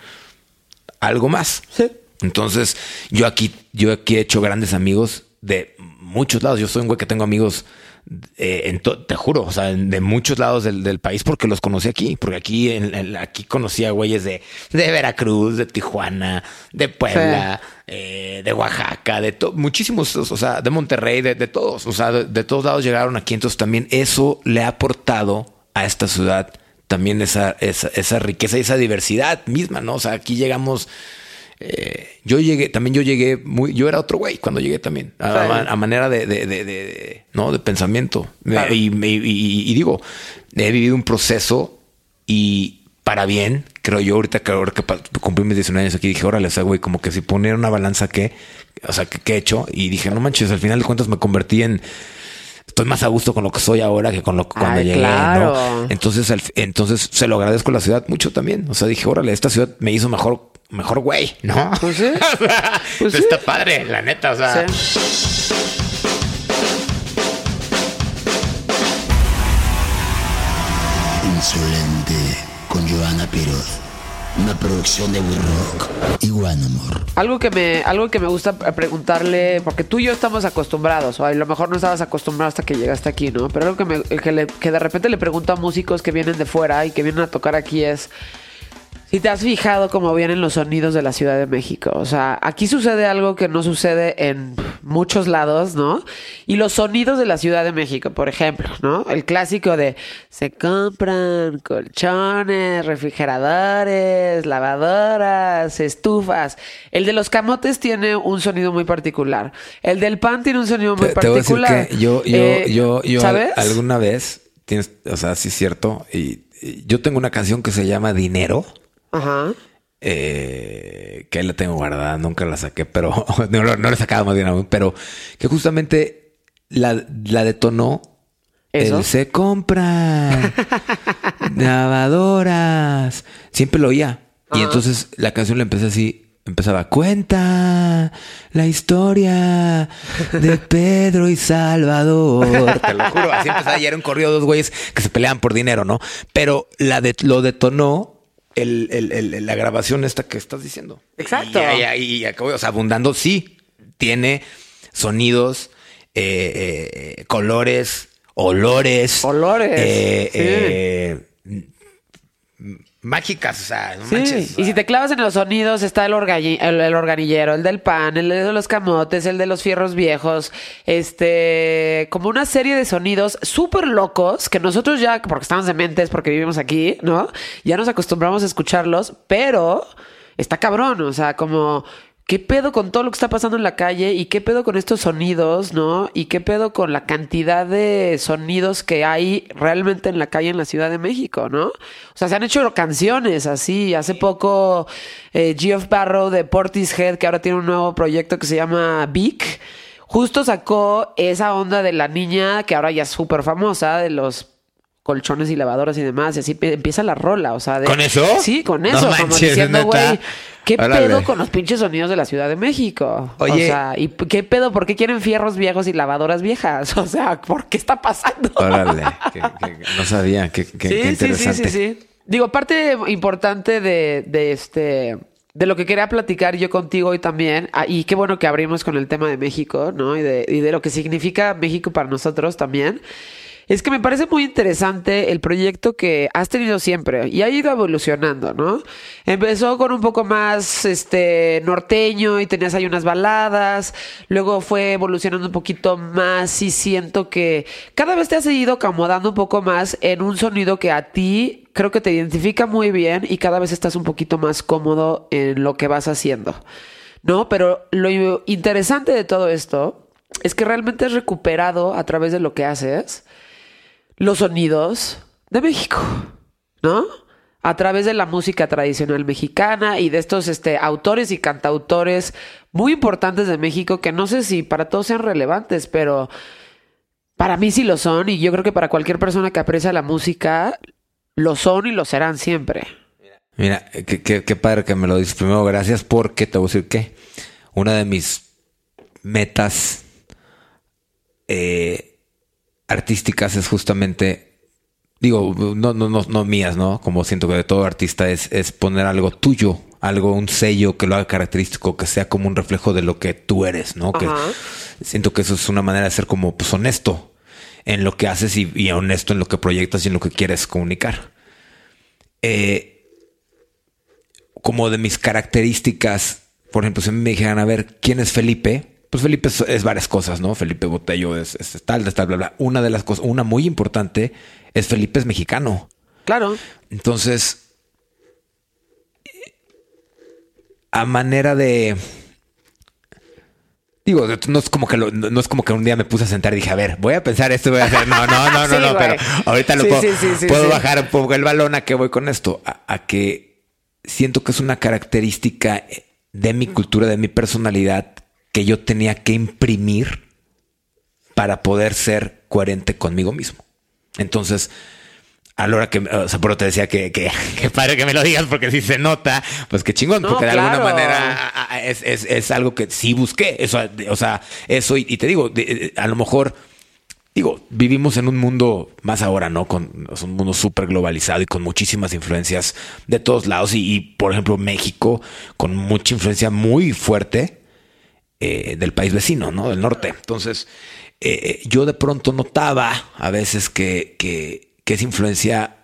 Speaker 4: algo más.
Speaker 3: Sí.
Speaker 4: Entonces, yo aquí, yo aquí he hecho grandes amigos de muchos lados. Yo soy un güey que tengo amigos, eh, en te juro, o sea, de muchos lados del, del país porque los conocí aquí. Porque aquí, en, en- aquí conocí a güeyes de, de Veracruz, de Tijuana, de Puebla, eh, de Oaxaca, de muchísimos, o sea, de Monterrey, de, de todos. O sea, de, de todos lados llegaron aquí. Entonces también eso le ha aportado a esta ciudad también esa, esa, esa riqueza y esa diversidad misma, ¿no? O sea, aquí llegamos. eh, yo llegué, también yo llegué muy, yo era otro güey cuando llegué también, a, a- a manera de, de, de- de- no, de pensamiento.
Speaker 3: Claro.
Speaker 4: Y, y- y- y digo, he vivido un proceso y para bien, creo yo, ahorita que, ahora que cumplí mis 19 años aquí, dije, órale, o sea, güey, como que si poner una balanza que, o sea, que, que he hecho y dije, no manches, al final de cuentas me convertí en, estoy más a gusto con lo que soy ahora que con lo que cuando
Speaker 3: Ay,
Speaker 4: llegué,
Speaker 3: claro.
Speaker 4: ¿no? Entonces, al- entonces se lo agradezco a la ciudad mucho también. O sea, dije, órale, esta ciudad me hizo mejor, mejor güey, ¿no?
Speaker 3: Pues sí. [LAUGHS] Pues sí.
Speaker 4: Está padre, la neta, o sea.
Speaker 3: Sí.
Speaker 1: Insolente con Joana Piroz. Una producción de Rock y One Amor.
Speaker 3: Algo que me, algo que me gusta preguntarle, porque tú y yo estamos acostumbrados, o a lo mejor no estabas acostumbrado hasta que llegaste aquí, ¿no? Pero algo que, me, que, le- que de repente le pregunto a músicos que vienen de fuera y que vienen a tocar aquí es si te has fijado cómo vienen los sonidos de la Ciudad de México. O sea, aquí sucede algo que no sucede en muchos lados, ¿no? Y los sonidos de la Ciudad de México, por ejemplo, ¿no? El clásico de se compran colchones, refrigeradores, lavadoras, estufas. El de los camotes tiene un sonido muy particular. El del pan tiene un sonido muy
Speaker 4: Te, te voy a decir
Speaker 3: particular.
Speaker 4: que yo, yo,
Speaker 3: Eh,
Speaker 4: yo, yo
Speaker 3: ¿Sabes?
Speaker 4: alguna vez tienes, o sea, sí es cierto. Y yo tengo una canción que se llama Dinero.
Speaker 3: Ajá.
Speaker 4: eh, que la tengo guardada, nunca la saqué, pero no, [LAUGHS] no, no la he sacado más bien aún, pero que justamente la, la detonó.
Speaker 3: ¿Eso?
Speaker 4: El se compran [LAUGHS] lavadoras. Siempre lo oía. Y entonces la canción la empecé así. Empezaba, cuenta la historia de [LAUGHS] Pedro y Salvador. Te lo juro, así empezaba. Y era un corrido de dos güeyes que se peleaban por dinero, ¿no? Pero la de, lo detonó el, el- el- la grabación esta que estás diciendo.
Speaker 3: Exacto.
Speaker 4: Y, y- y- y acabó, o sea, abundando, sí, tiene sonidos, eh, eh, colores, olores.
Speaker 3: Olores,
Speaker 4: eh,
Speaker 3: sí.
Speaker 4: Mágicas, o sea, no
Speaker 3: Sí,
Speaker 4: manches.
Speaker 3: y si te clavas en los sonidos está el, el, el organillero, el del pan, el de los camotes, el de los fierros viejos, este, como una serie de sonidos súper locos que nosotros ya, porque estamos de mentes, porque vivimos aquí, ¿no? Ya nos acostumbramos a escucharlos, pero está cabrón, o sea, como... ¿Qué pedo con todo lo que está pasando en la calle? ¿Y qué pedo con estos sonidos, no? ¿Y qué pedo con la cantidad de sonidos que hay realmente en la calle en la Ciudad de México, no? O sea, se han hecho canciones así. Hace poco, eh, Geoff Barrow de Portishead, que ahora tiene un nuevo proyecto que se llama Vic, justo sacó esa onda de la niña que ahora ya es súper famosa, de los colchones y lavadoras y demás, y así empieza la rola, o sea, de-
Speaker 4: ¿Con eso?
Speaker 3: Sí, con
Speaker 4: No
Speaker 3: eso, como
Speaker 4: manches,
Speaker 3: diciendo, güey, ¿qué
Speaker 4: Órale.
Speaker 3: pedo con los pinches sonidos de la Ciudad de México?
Speaker 4: Oye.
Speaker 3: O sea, ¿y qué pedo? ¿Por qué quieren fierros viejos y lavadoras viejas? [LAUGHS] O sea, ¿por qué está pasando?
Speaker 4: Órale, que- que- no sabía, qué, qué- qué
Speaker 3: sí, sí, sí,
Speaker 4: interesante.
Speaker 3: sí, sí. Digo, parte importante de, de este de lo que quería platicar yo contigo hoy también, ah, y qué bueno que abrimos con el tema de México, ¿no? Y de, y de lo que significa México para nosotros también. Es que me parece muy interesante el proyecto que has tenido siempre y ha ido evolucionando, ¿no? Empezó con un poco más este norteño y tenías ahí unas baladas, luego fue evolucionando un poquito más y siento que cada vez te has ido acomodando un poco más en un sonido que a ti creo que te identifica muy bien y cada vez estás un poquito más cómodo en lo que vas haciendo. ¿No? Pero lo interesante de todo esto es que realmente has recuperado a través de lo que haces los sonidos de México, ¿no? A través de la música tradicional mexicana y de estos este, autores y cantautores muy importantes de México que no sé si para todos sean relevantes, pero para mí sí lo son y yo creo que para cualquier persona que aprecia la música lo son y lo serán siempre.
Speaker 4: Mira, qué, qué- qué padre que me lo dices. Primero, gracias porque te voy a decir que una de mis metas eh, artísticas es justamente, digo, no, no, no, no mías, ¿no? Como siento que de todo artista es, es poner algo tuyo, algo, un sello que lo haga característico, que sea como un reflejo de lo que tú eres, ¿no? Que siento que eso es una manera de ser como pues, honesto en lo que haces y, y honesto en lo que proyectas y en lo que quieres comunicar. Eh, como de mis características, por ejemplo, si me dijeran, a ver, ¿quién es Felipe? Pues Felipe es, es varias cosas, ¿no? Felipe Botello es, es tal, tal, bla, bla. Una de las cosas, una muy importante, es Felipe es mexicano.
Speaker 3: Claro.
Speaker 4: Entonces, a manera de... Digo, no es como que lo- no es como que un día me puse a sentar y dije, a ver, voy a pensar esto, voy a hacer. No, no, no, no, [LAUGHS]
Speaker 3: Sí,
Speaker 4: no, pero ahorita lo
Speaker 3: Sí,
Speaker 4: puedo,
Speaker 3: sí, sí, sí,
Speaker 4: puedo bajar un poco el balón a qué voy con esto. A, a que siento que es una característica de mi cultura, de mi personalidad, que yo tenía que imprimir para poder ser coherente conmigo mismo. Entonces, a la hora que, o sea, por eso te decía que, que, [LAUGHS] que padre que me lo digas porque si se nota, pues qué chingón,
Speaker 3: No,
Speaker 4: porque de alguna manera es, es, es algo que sí busqué, eso, o sea, eso, y, y te digo, de- a lo mejor digo, vivimos en un mundo más ahora, ¿no? Con es un mundo súper globalizado y con muchísimas influencias de todos lados. Y, y, por ejemplo, México con mucha influencia muy fuerte eh, del país vecino, ¿no? Del norte. Entonces, eh, yo de pronto notaba a veces que, que, que esa influencia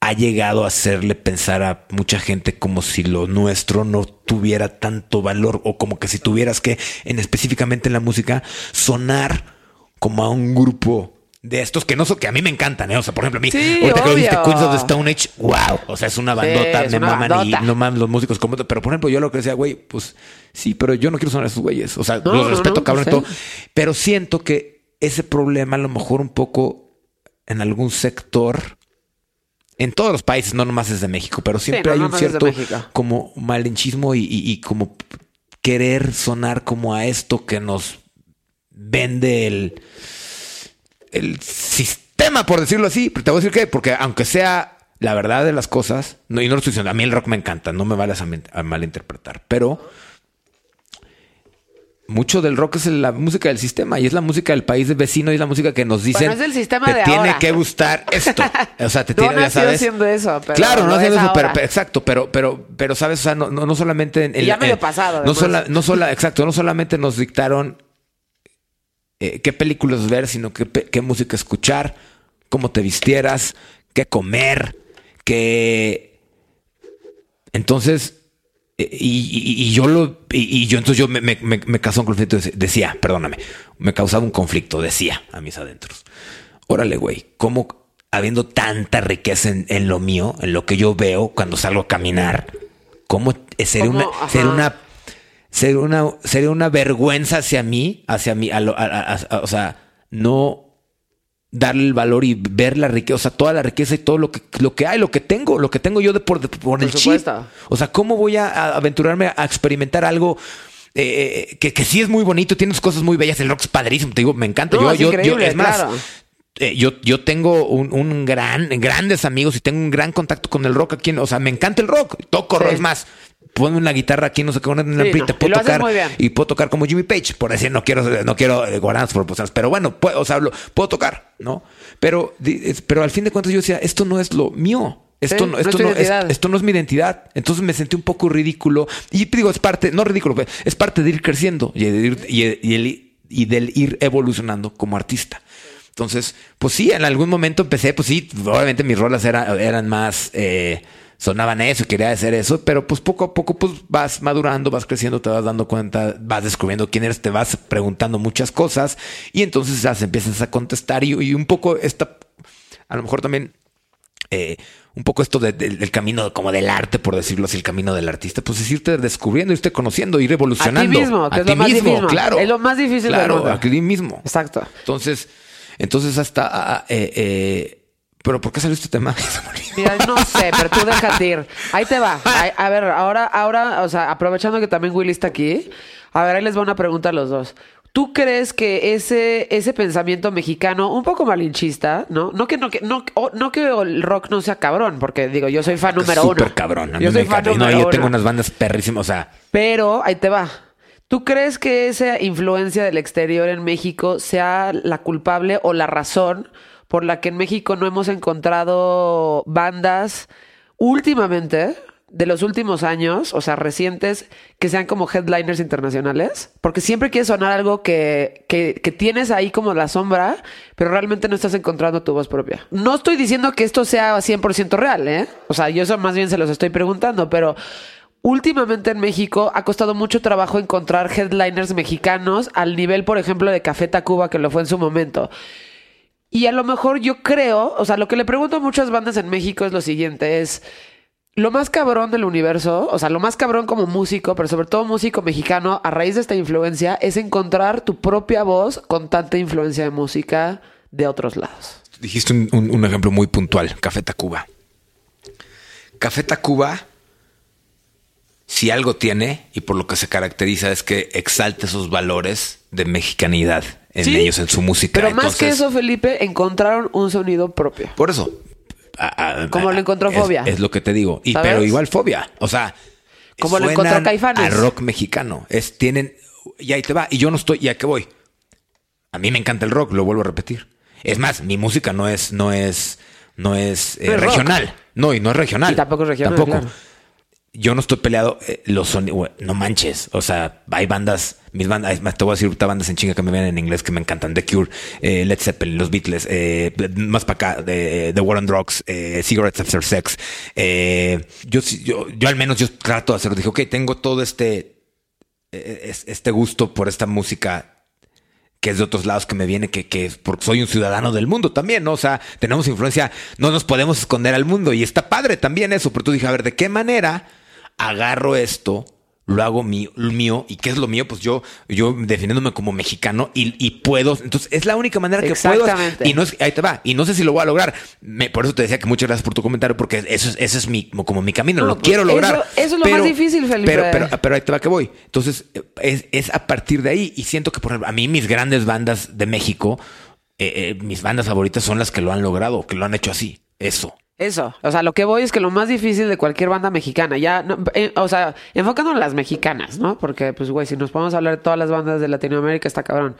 Speaker 4: ha llegado a hacerle pensar a mucha gente como si lo nuestro no tuviera tanto valor o como que si tuvieras que, en específicamente en la música, sonar como a un grupo de estos que no son, que a mí me encantan, ¿eh? O sea, por ejemplo, a mí,
Speaker 3: Sí,
Speaker 4: ahorita que dijiste. Queens of the Stone Age, wow. O sea, es una bandota,
Speaker 3: es
Speaker 4: me
Speaker 3: una
Speaker 4: maman
Speaker 3: bandota.
Speaker 4: y no mames los músicos como. Pero por ejemplo, yo lo que decía, güey, pues sí, pero yo no quiero sonar a esos güeyes. O sea,
Speaker 3: No,
Speaker 4: los
Speaker 3: no,
Speaker 4: respeto,
Speaker 3: no,
Speaker 4: cabrón, y
Speaker 3: pues,
Speaker 4: todo. Pero siento que ese problema, a lo mejor un poco en algún sector. En todos los países, no nomás es de México, pero siempre hay un cierto como malinchismo y, y- y como querer sonar como a esto que nos vende el, el sistema, por decirlo así. Pero te voy a decir que, porque aunque sea la verdad de las cosas, no, y no lo estoy diciendo, a mí el rock me encanta, no me vayas a, malinterpretar, pero mucho del rock es la música del sistema y es la música del país vecino y es la música que nos dicen
Speaker 3: Bueno, es del sistema
Speaker 4: te
Speaker 3: de
Speaker 4: tiene
Speaker 3: ahora".
Speaker 4: que gustar esto. [LAUGHS] O sea, te
Speaker 3: No
Speaker 4: tiene, ya
Speaker 3: nació
Speaker 4: sabes.
Speaker 3: siendo eso, pero
Speaker 4: claro, no
Speaker 3: lo
Speaker 4: haciendo
Speaker 3: es
Speaker 4: eso, pero, exacto, pero, pero, pero sabes, o sea, no, no, no solamente en,
Speaker 3: Y ya medio
Speaker 4: en-
Speaker 3: pasado,
Speaker 4: no sola, no sola, exacto, no solamente nos dictaron eh, qué películas ver, sino qué, qué música escuchar, cómo te vistieras, qué comer, qué. Entonces, eh, y, y- y yo lo. Y, yo entonces yo me, me, me, causaba un conflicto. dec- Decía, perdóname, me causaba un conflicto, decía a mis adentros. Órale, güey, ¿cómo habiendo tanta riqueza en, en lo mío, en lo que yo veo cuando salgo a caminar, cómo sería
Speaker 3: ¿Cómo?
Speaker 4: una, sería una sería una, sería una vergüenza hacia mí, hacia mí, a lo- a- a- a- o sea, no darle el valor y ver la riqueza, o sea, toda la riqueza y todo lo que, lo que hay, lo que tengo, lo que tengo yo de por, de- por el chip.
Speaker 3: supuesto.
Speaker 4: O sea, ¿cómo voy a, aventurarme a experimentar algo eh, que, que sí es muy bonito, tiene sus cosas muy bellas, el rock es padrísimo, te digo, me encanta.
Speaker 3: No,
Speaker 4: yo,
Speaker 3: es
Speaker 4: yo, es más,
Speaker 3: claro.
Speaker 4: eh, yo, yo tengo un, un gran, grandes amigos y tengo un gran contacto con el rock aquí. en- O sea, me encanta el rock. Toco
Speaker 3: Sí.
Speaker 4: rock. Es más, ponme una guitarra aquí, no sé qué, una una
Speaker 3: Sí, no,
Speaker 4: te puedo tocar. Y puedo tocar como Jimmy Page. Por decir, no quiero, no quiero eh, guardar proporciones. Pero bueno, puedo, o sea, lo- puedo tocar, ¿no? Pero, pero al fin de cuentas yo decía, esto no es lo mío. Esto,
Speaker 3: Sí,
Speaker 4: no,
Speaker 3: no es
Speaker 4: esto, no, es, esto no es mi identidad. Entonces me sentí un poco ridículo. Y digo, es parte, no ridículo, pero es parte de ir creciendo y, de ir, y, y el- y del ir evolucionando como artista. Entonces, pues sí, en algún momento empecé, pues sí, obviamente mis rolas eran, eran más, eh, sonaban eso, quería hacer eso, pero pues poco a poco pues vas madurando, vas creciendo, te vas dando cuenta, vas descubriendo quién eres, te vas preguntando muchas cosas y entonces ya se empiezas a contestar y, y un poco esta, a lo mejor también eh, un poco esto de- del- del camino como del arte, por decirlo así, el camino del artista, pues es irte descubriendo, irte conociendo, ir evolucionando.
Speaker 3: mismo, que
Speaker 4: a
Speaker 3: es
Speaker 4: ti
Speaker 3: lo más
Speaker 4: mismo,
Speaker 3: difícil.
Speaker 4: claro.
Speaker 3: Es lo más difícil del
Speaker 4: Claro,
Speaker 3: mundo.
Speaker 4: a ti mismo.
Speaker 3: Exacto.
Speaker 4: Entonces, entonces hasta, ah, eh, eh, pero ¿por qué salió este tema? [LAUGHS]
Speaker 3: Mira, no sé, pero tú déjate ir. Ahí te va. A ver, ahora, ahora, o sea, aprovechando que también Willy está aquí, a ver, ahí les va una pregunta a los dos. ¿Tú crees que ese, ese pensamiento mexicano, un poco malinchista, ¿no? No que, no, que, no, no que el rock no sea cabrón, porque digo, yo soy fan número uno.
Speaker 4: Súper cabrón. A mí
Speaker 3: Yo soy
Speaker 4: me
Speaker 3: fan.
Speaker 4: Y no,
Speaker 3: número
Speaker 4: yo tengo unas bandas perrísimas, o sea,
Speaker 3: Pero ahí te va. ¿Tú crees que esa influencia del exterior en México sea la culpable o la razón por la que en México no hemos encontrado bandas últimamente, de los últimos años, o sea, recientes, que sean como headliners internacionales? Porque siempre quieres sonar algo que, que, que tienes ahí como la sombra, pero realmente no estás encontrando tu voz propia. No estoy diciendo que esto sea 100% real, ¿eh? O sea, yo eso más bien se los estoy preguntando, pero... Últimamente en México ha costado mucho trabajo encontrar headliners mexicanos al nivel, por ejemplo, de Café Tacuba, que lo fue en su momento. Y a lo mejor yo creo, o sea, lo que le pregunto a muchas bandas en México es lo siguiente, es lo más cabrón del universo, o sea, lo más cabrón como músico, pero sobre todo músico mexicano, a raíz de esta influencia, es encontrar tu propia voz con tanta influencia de música de otros lados.
Speaker 4: dijiste un, ejemplo muy puntual, Café Tacuba. Café Tacuba, si algo tiene y por lo que se caracteriza es que exalta esos valores de mexicanidad en
Speaker 3: Sí,
Speaker 4: ellos, en su música.
Speaker 3: Pero más que eso, Felipe, encontraron un sonido propio.
Speaker 4: Por eso. a- a-
Speaker 3: Como lo encontró Fobia.
Speaker 4: Es, lo que te digo. Y
Speaker 3: ¿Sabes?
Speaker 4: pero igual fobia. O sea,
Speaker 3: Como lo encontró Caifanes.
Speaker 4: A rock mexicano. Es, tienen. Y ahí te va. Y yo no estoy. ¿Y a qué voy? A mí me encanta el rock, lo vuelvo a repetir. Es más, mi música no es, no es, no es, eh,
Speaker 3: No es rock.
Speaker 4: regional. No, y no es regional.
Speaker 3: Y tampoco es regional,
Speaker 4: Tampoco.
Speaker 3: claro.
Speaker 4: Yo no estoy peleado. eh, los sonidos, no manches. O sea, hay bandas, mis bandas, te voy a decir bandas en chinga que me ven en inglés que me encantan. The Cure, eh, Led Zeppelin, los Beatles, eh, más para acá, The War on Drugs, eh, Cigarettes After Sex. Yo, yo, yo al menos yo trato de hacerlo. Dije, ok, tengo todo este, es- este gusto por esta música que es de otros lados que me viene, que, que porque soy un ciudadano del mundo también, ¿no? O sea, tenemos influencia, no nos podemos esconder al mundo y está padre también eso, pero tú dije, a ver, ¿de qué manera agarro esto? Lo hago mío, mío, y qué es lo mío, pues yo, yo definiéndome como mexicano y, y puedo, entonces es la única manera que puedo. Y no es, ahí te va, y no sé si lo voy a lograr. Me- por eso te decía que muchas gracias por tu comentario, porque eso es, ese es mi, como mi camino,
Speaker 3: No,
Speaker 4: lo
Speaker 3: pues,
Speaker 4: quiero lograr.
Speaker 3: eso- eso es lo más difícil, Felipe.
Speaker 4: Pero, pero, pero ahí te va que voy. Entonces, es, es a partir de ahí. Y siento que, por ejemplo, a mí mis grandes bandas de México, eh, eh, mis bandas favoritas son las que lo han logrado, que lo han hecho así. Eso.
Speaker 3: Eso, o sea, lo que voy es que lo más difícil de cualquier banda mexicana, ya, no, eh, o sea, enfocándonos en las mexicanas, ¿no? Porque, pues, güey, si nos podemos hablar de todas las bandas de Latinoamérica, está cabrón.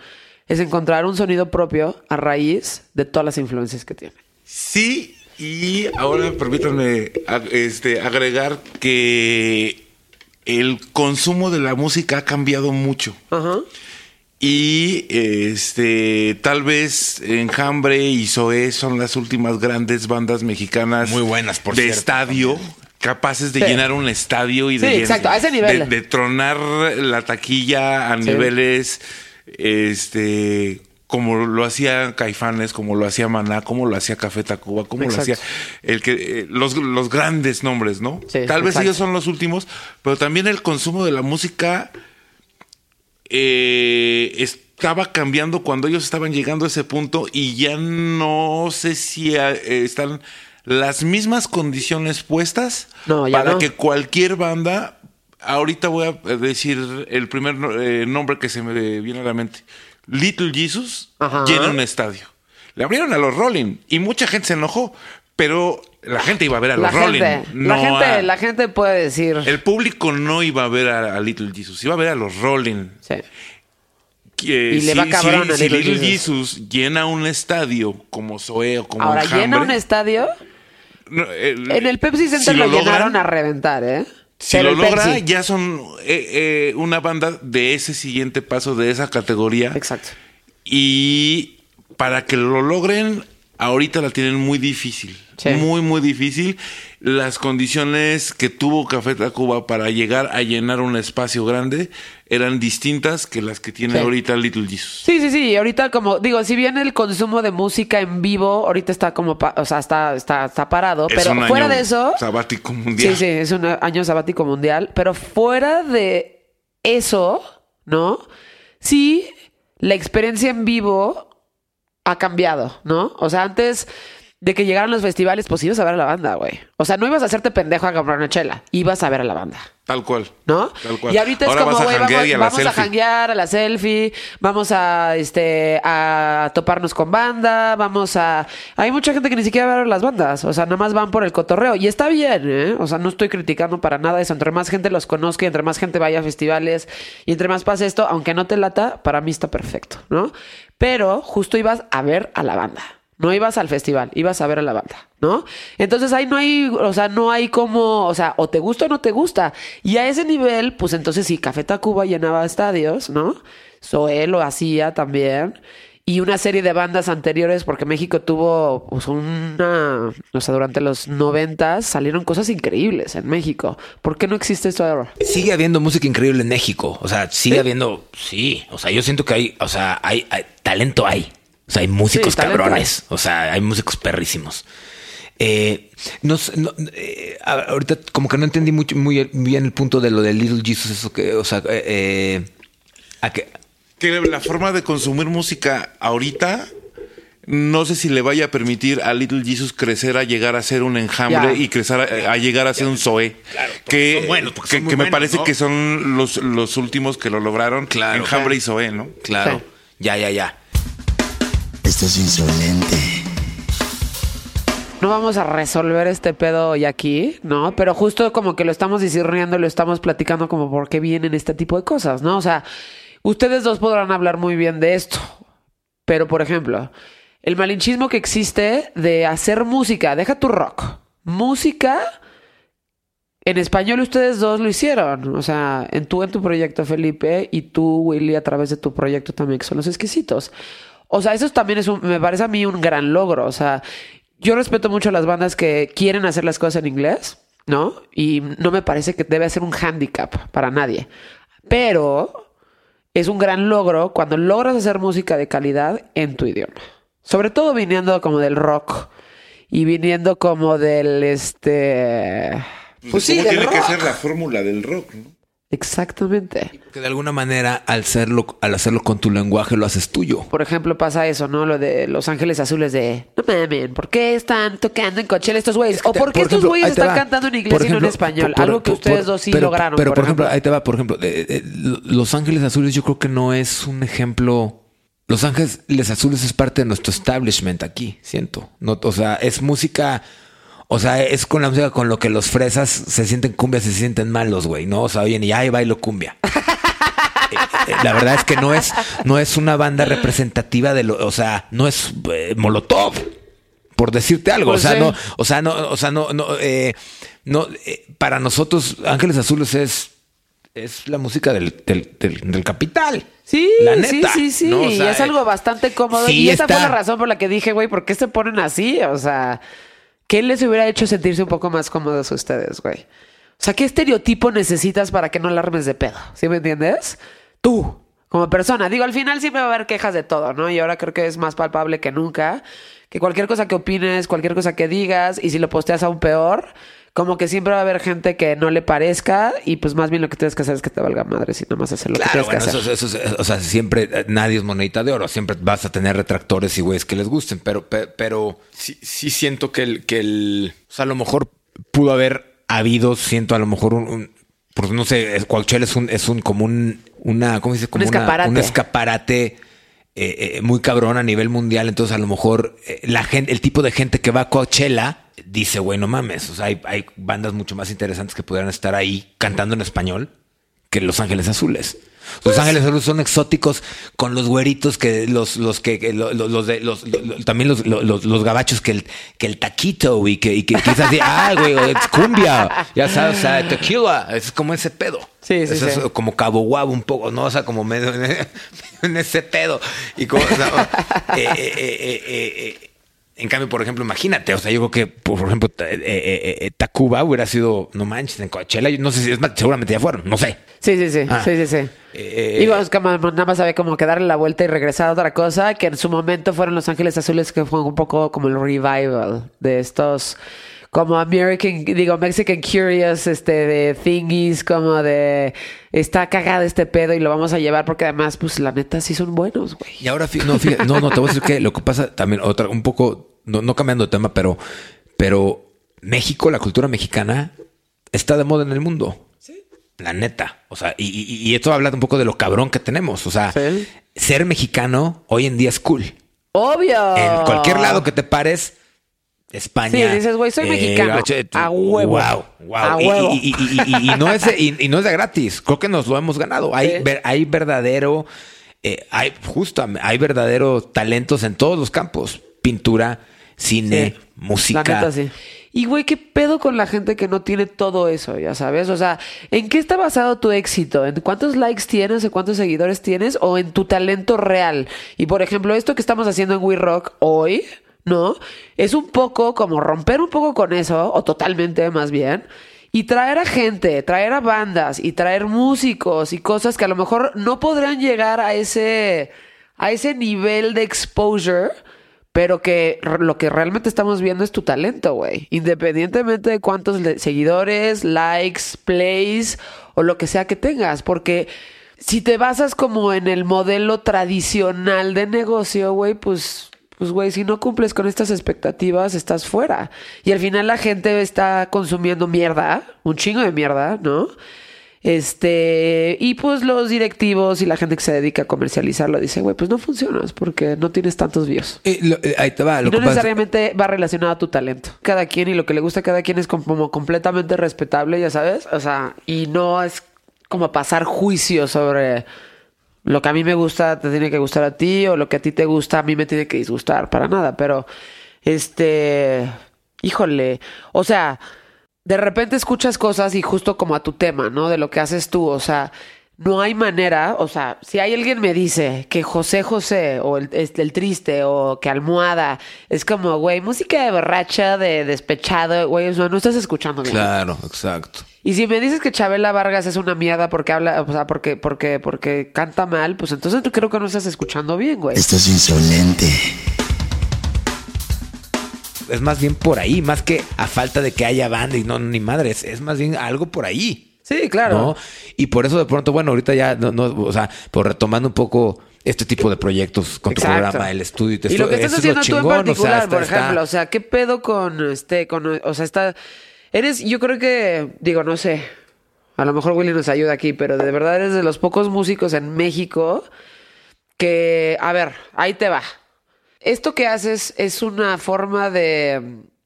Speaker 3: Es encontrar un sonido propio a raíz de todas las influencias que tiene.
Speaker 5: Sí, y ahora permítanme este, agregar que el consumo de la música ha cambiado mucho.
Speaker 3: Ajá.
Speaker 5: Y este tal vez Enjambre y Zoé son las últimas grandes bandas mexicanas
Speaker 4: Muy buenas, por
Speaker 5: de
Speaker 4: cierto,
Speaker 5: estadio, capaces de
Speaker 3: Sí.
Speaker 5: llenar un estadio y de,
Speaker 3: Sí, exacto, a ese nivel.
Speaker 5: de- de tronar la taquilla a
Speaker 3: Sí.
Speaker 5: niveles este como lo hacía Caifanes, como lo hacía Maná, como lo hacía Café Tacuba, como
Speaker 3: Exacto.
Speaker 5: lo hacía el que eh, los, los grandes nombres, ¿no?
Speaker 3: Sí,
Speaker 5: Tal vez
Speaker 3: exacto.
Speaker 5: ellos son los últimos, pero también el consumo de la música eh, estaba cambiando cuando ellos estaban llegando a ese punto y ya no sé si eh, están las mismas condiciones puestas
Speaker 3: No,
Speaker 5: para
Speaker 3: no.
Speaker 5: que cualquier banda, ahorita voy a decir el primer eh, nombre que se me viene a la mente, Little Jesus,
Speaker 3: Ajá.
Speaker 5: llena un estadio. Le abrieron a los Rolling y mucha gente se enojó, pero la gente iba a ver a los
Speaker 3: La
Speaker 5: Rolling.
Speaker 3: gente,
Speaker 5: no
Speaker 3: la gente,
Speaker 5: a-
Speaker 3: la gente puede decir.
Speaker 5: el público no iba a ver a, a Little Jesus, iba a ver a los Rolling.
Speaker 3: Sí.
Speaker 5: Que
Speaker 3: Y le
Speaker 5: si-
Speaker 3: va cabrón
Speaker 5: si-
Speaker 3: a
Speaker 5: si
Speaker 3: Little
Speaker 5: Little
Speaker 3: Jesus.
Speaker 5: Jesus. llena un estadio como Zoé o como
Speaker 3: Ahora,
Speaker 5: Enjambre,
Speaker 3: llena un estadio.
Speaker 5: no, eh,
Speaker 3: En el Pepsi Center lo, llenaron a reventar, ¿eh?
Speaker 5: Si
Speaker 3: Pero
Speaker 5: lo logra,
Speaker 3: Pepsi-
Speaker 5: ya son eh, eh, una banda de ese siguiente paso, de esa categoría.
Speaker 3: Exacto.
Speaker 5: Y para que lo logren, ahorita la tienen muy difícil.
Speaker 3: Sí.
Speaker 5: Muy, muy difícil. Las condiciones que tuvo Café Tacuba para llegar a llenar un espacio grande eran distintas que las que tiene
Speaker 3: Sí.
Speaker 5: ahorita Little Jesus.
Speaker 3: Sí, sí, sí. Ahorita como digo, si bien el consumo de música en vivo ahorita está como, pa- o sea, está, está, está parado,
Speaker 5: Es
Speaker 3: pero
Speaker 5: un
Speaker 3: fuera
Speaker 5: año
Speaker 3: de eso,
Speaker 5: Sabático mundial.
Speaker 3: sí, sí, es un año sabático mundial, pero fuera de eso, ¿no? Sí, la experiencia en vivo ha cambiado, ¿no? O sea, antes de que llegaran los festivales, pues ibas a ver a la banda, güey. O sea, no ibas a hacerte pendejo a comprar una chela, ibas a ver a la banda.
Speaker 5: Tal cual.
Speaker 3: ¿no?
Speaker 5: Tal cual.
Speaker 3: Y ahorita
Speaker 5: Ahora
Speaker 3: es como, güey, vamos,
Speaker 5: a
Speaker 3: vamos a janguear a la selfie, vamos a, este, a toparnos con banda, vamos a... Hay mucha gente que ni siquiera va a ver las bandas, o sea, nada más van por el cotorreo. Y está bien, ¿eh? O sea, no estoy criticando para nada eso. Entre más gente los conozca y entre más gente vaya a festivales y entre más pase esto, aunque no te lata, para mí está perfecto, ¿no? Pero justo ibas a ver a la banda. No ibas al festival, ibas a ver a la banda, ¿no? Entonces ahí no hay, o sea, no hay como, o sea, o te gusta o no te gusta. Y a ese nivel, pues entonces sí, Café Tacuba llenaba estadios, ¿no? Zoé lo hacía también. Y una serie de bandas anteriores, porque México tuvo pues, una. O sea, durante los noventas salieron cosas increíbles en México. ¿Por qué no existe esto ahora?
Speaker 4: Sigue habiendo música increíble en México. O sea, sigue habiendo. Sí. O sea, yo siento que hay. O sea, hay, hay- talento hay. O sea, hay músicos
Speaker 3: Sí,
Speaker 4: cabrones. O sea, hay músicos perrísimos. Eh, no, sé, no, eh, ahorita como que no entendí mucho, muy bien el punto de lo de Little Jesus. Eso que, o sea, eh, eh, a que,
Speaker 5: Que la forma de consumir música ahorita, no sé si le vaya a permitir a Little Jesus crecer a llegar a ser un enjambre y crecer a, a llegar a ser un Zoé. que
Speaker 4: son buenos, porque
Speaker 5: que, que me
Speaker 4: buenos,
Speaker 5: parece
Speaker 4: ¿no?
Speaker 5: que son los, los últimos que lo lograron.
Speaker 4: Claro.
Speaker 5: Enjambre y Zoé, ¿no?
Speaker 4: claro.
Speaker 3: Sí.
Speaker 4: Ya, ya, ya.
Speaker 1: Esto es insolente.
Speaker 3: No vamos a resolver este pedo hoy aquí, ¿no? Pero justo como que lo estamos discerniendo, lo estamos platicando como por qué vienen este tipo de cosas, ¿no? O sea, ustedes dos podrán hablar muy bien de esto, Pero, por ejemplo, el malinchismo que existe de hacer música, deja tu rock, música en español ustedes dos lo hicieron. O sea, en tú en tu proyecto, Felipe, y tú, Willy, a través de tu proyecto también, que son los exquisitos. O sea, eso también es un, me parece a mí un gran logro. O sea, yo respeto mucho a las bandas que quieren hacer las cosas en inglés, ¿no? Y no me parece que debe ser un handicap para nadie. Pero es un gran logro cuando logras hacer música de calidad en tu idioma. Sobre todo viniendo como del rock y viniendo como del este pues sí,
Speaker 5: ¿Cómo
Speaker 3: del
Speaker 5: tiene que ser la fórmula del rock? ¿no?
Speaker 3: Exactamente.
Speaker 4: Que de alguna manera, al hacerlo, al hacerlo con tu lenguaje, lo haces tuyo.
Speaker 3: Por ejemplo, pasa eso, ¿no? Lo de Los Ángeles Azules de... No mames, ¿por qué están tocando en Coachella estos güeyes? ¿O por qué estos
Speaker 4: ejemplo,
Speaker 3: güeyes están
Speaker 4: va.
Speaker 3: cantando en inglés y no en español?
Speaker 4: por-
Speaker 3: Algo que
Speaker 4: por-
Speaker 3: ustedes dos sí
Speaker 4: pero-
Speaker 3: lograron.
Speaker 4: Pero, por ejemplo, ahí te va. Por ejemplo, eh, eh, Los Ángeles Azules yo creo que no es un ejemplo... Los Ángeles Azules es parte de nuestro establishment aquí, siento. No, o sea, es música... O sea, es con la música con lo que los fresas se sienten cumbias y se sienten malos, güey, ¿no? O sea, oyen y ay, bailo cumbia. [LAUGHS] Eh, la verdad es que no es, no es una banda representativa de lo, o sea, no es eh, Molotov, por decirte algo.
Speaker 3: Pues
Speaker 4: o sea,
Speaker 3: sí.
Speaker 4: no, o sea, no, o sea, no, no, eh, no, eh, para nosotros, Ángeles Azules es, es la música del, del, del, del capital.
Speaker 3: Sí,
Speaker 4: la
Speaker 3: sí,
Speaker 4: neta.
Speaker 3: sí, sí.
Speaker 4: ¿no? O
Speaker 3: y es algo bastante cómodo.
Speaker 4: sí
Speaker 3: y esa fue la razón por la que dije, güey, ¿por qué se ponen así? O sea, ¿qué les hubiera hecho sentirse un poco más cómodos ustedes, güey? O sea, ¿qué estereotipo necesitas para que no la armes de pedo? ¿Sí me entiendes? Tú, como persona. Digo, al final siempre va a haber quejas de todo, ¿no? Y ahora creo que es más palpable que nunca. Que cualquier cosa que opines, cualquier cosa que digas, y si lo posteas aún peor, como que siempre va a haber gente que no le parezca, y pues más bien lo que tienes que hacer es que te valga madre, si nada más hacer lo
Speaker 4: Claro,
Speaker 3: que tienes
Speaker 4: bueno,
Speaker 3: que hacer.
Speaker 4: eso, eso- eso- o sea, siempre eh, nadie es monedita de oro, siempre vas a tener retractores y güeyes que les gusten, pero, pe- pero, sí, sí siento que el, que el, o sea, a lo mejor pudo haber habido, siento a lo mejor un, un- porque no sé, Coachella es un, es un como un, una, ¿cómo se dice? Como
Speaker 3: Un
Speaker 4: una-
Speaker 3: escaparate.
Speaker 4: un escaparate eh, eh, muy cabrón a nivel mundial, entonces a lo mejor eh, la gente, el tipo de gente que va a Coachella dice, güey, no mames, o sea, hay, hay bandas mucho más interesantes que pudieran estar ahí cantando en español que Los Ángeles Azules. Los
Speaker 3: Pues
Speaker 4: Ángeles Azules son exóticos con los güeritos que los los que que lo- lo- los, de los, lo- lo- también los, lo- los los gabachos que el que el taquito y que y que quizás [LAUGHS] ah güey es cumbia ya sabes o sea tequila es como ese pedo
Speaker 3: Sí, sí,
Speaker 4: Eso
Speaker 3: sí.
Speaker 4: es como cabo guabo un poco no o sea como medio en [LAUGHS] ese pedo y como o sea, [LAUGHS] eh, eh, eh, eh, eh, en cambio, por ejemplo, imagínate, o sea, yo creo que, por ejemplo, ta- eh, eh, eh, Tacuba hubiera sido, no manches, en Coachella, yo no sé si es más, seguramente ya fueron, no sé.
Speaker 3: Sí, sí, sí,
Speaker 4: Ah.
Speaker 3: sí, sí, sí.
Speaker 4: Eh,
Speaker 3: Digo, es como nada más había como que darle la vuelta y regresar a otra cosa, que en su momento fueron Los Ángeles Azules, que fue un poco como el revival de estos, como American, digo, Mexican Curious, este, de thingies, como de, está cagada este pedo y lo vamos a llevar porque además, pues la neta sí son buenos, güey.
Speaker 4: Y ahora, no, fíjate, no, no, te voy a decir que lo que pasa también, otra, un poco, no, no cambiando de tema, pero, pero México, la cultura mexicana, está de moda en el mundo. La neta. O sea, y, y- y esto habla un poco de lo cabrón que tenemos. O sea,
Speaker 3: Sí.
Speaker 4: ser mexicano hoy en día es cool.
Speaker 3: Obvio.
Speaker 4: En cualquier lado que te pares, España.
Speaker 3: Sí, dices, güey, soy mexicano.
Speaker 4: gache-
Speaker 3: A huevo.
Speaker 4: Wow, wow.
Speaker 3: A
Speaker 4: Y-
Speaker 3: huevo.
Speaker 4: Y, y- y- y- y no es de, y, no es de gratis. Creo que nos lo hemos ganado. Hay, ver- hay verdadero, eh, hay justo, hay verdadero talentos en todos los campos. Pintura, cine,
Speaker 3: Sí.
Speaker 4: música.
Speaker 3: La neta, sí. Y güey, ¿qué pedo con la gente que no tiene todo eso, ya sabes? O sea, ¿en qué está basado tu éxito? ¿En cuántos likes tienes o cuántos seguidores tienes? ¿O en tu talento real? Y por ejemplo, esto que estamos haciendo en We Rock hoy, ¿no? Es un poco como romper un poco con eso, o totalmente más bien. Y traer a gente, traer a bandas y traer músicos y cosas que a lo mejor no podrían llegar a ese, a ese nivel de exposure pero que lo que realmente estamos viendo es tu talento, güey. Independientemente de cuántos seguidores, likes, plays o lo que sea que tengas. Porque si te basas como en el modelo tradicional de negocio, güey, pues, pues, güey, si no cumples con estas expectativas, estás fuera. Y al final la gente está consumiendo mierda, un chingo de mierda, ¿no? Este, y pues los directivos y la gente que se dedica a comercializarlo dice, güey, pues no funcionas porque no tienes tantos views.
Speaker 4: Eh, lo- eh, ahí te va.
Speaker 3: Y
Speaker 4: Lo
Speaker 3: no
Speaker 4: que pasa-
Speaker 3: necesariamente va relacionado a tu talento. Cada quien y lo que le gusta a cada quien es como completamente respetable, ya sabes. O sea, y no es como pasar juicio sobre lo que a mí me gusta te tiene que gustar a ti o lo que a ti te gusta a mí me tiene que disgustar, para nada, pero este, híjole, o sea, de repente escuchas cosas y justo como a tu tema, ¿no? De lo que haces tú, o sea, no hay manera, o sea, si hay alguien me dice que José José o el, este, el triste o que almohada es como, güey, música de borracha, de despechado, güey, o sea, no estás escuchando bien.
Speaker 4: Claro, exacto.
Speaker 3: Y si me dices que Chabela Vargas es una mierda porque habla, o sea, porque, porque, porque canta mal, pues entonces tú creo que no estás escuchando bien, güey.
Speaker 1: Estás insolente.
Speaker 4: Es más bien por ahí, más que a falta de que haya banda y no, ni madres. Es más bien algo por ahí.
Speaker 3: Sí, claro.
Speaker 4: ¿no? Y por eso de pronto, bueno, ahorita ya, no, no, o sea, por retomando un poco este tipo de proyectos con tu
Speaker 3: Exacto.
Speaker 4: programa, el estudio y, te
Speaker 3: Y lo que estás
Speaker 4: eso es
Speaker 3: haciendo tú en
Speaker 4: chingón, o sea,
Speaker 3: particular,
Speaker 4: está-
Speaker 3: por
Speaker 4: está-
Speaker 3: ejemplo, o sea, ¿qué pedo con este, con, o sea, está, eres, yo creo que, digo, no sé, a lo mejor Willy nos ayuda aquí, pero de verdad eres de los pocos músicos en México que, a ver, ahí te va. Esto que haces es una forma de,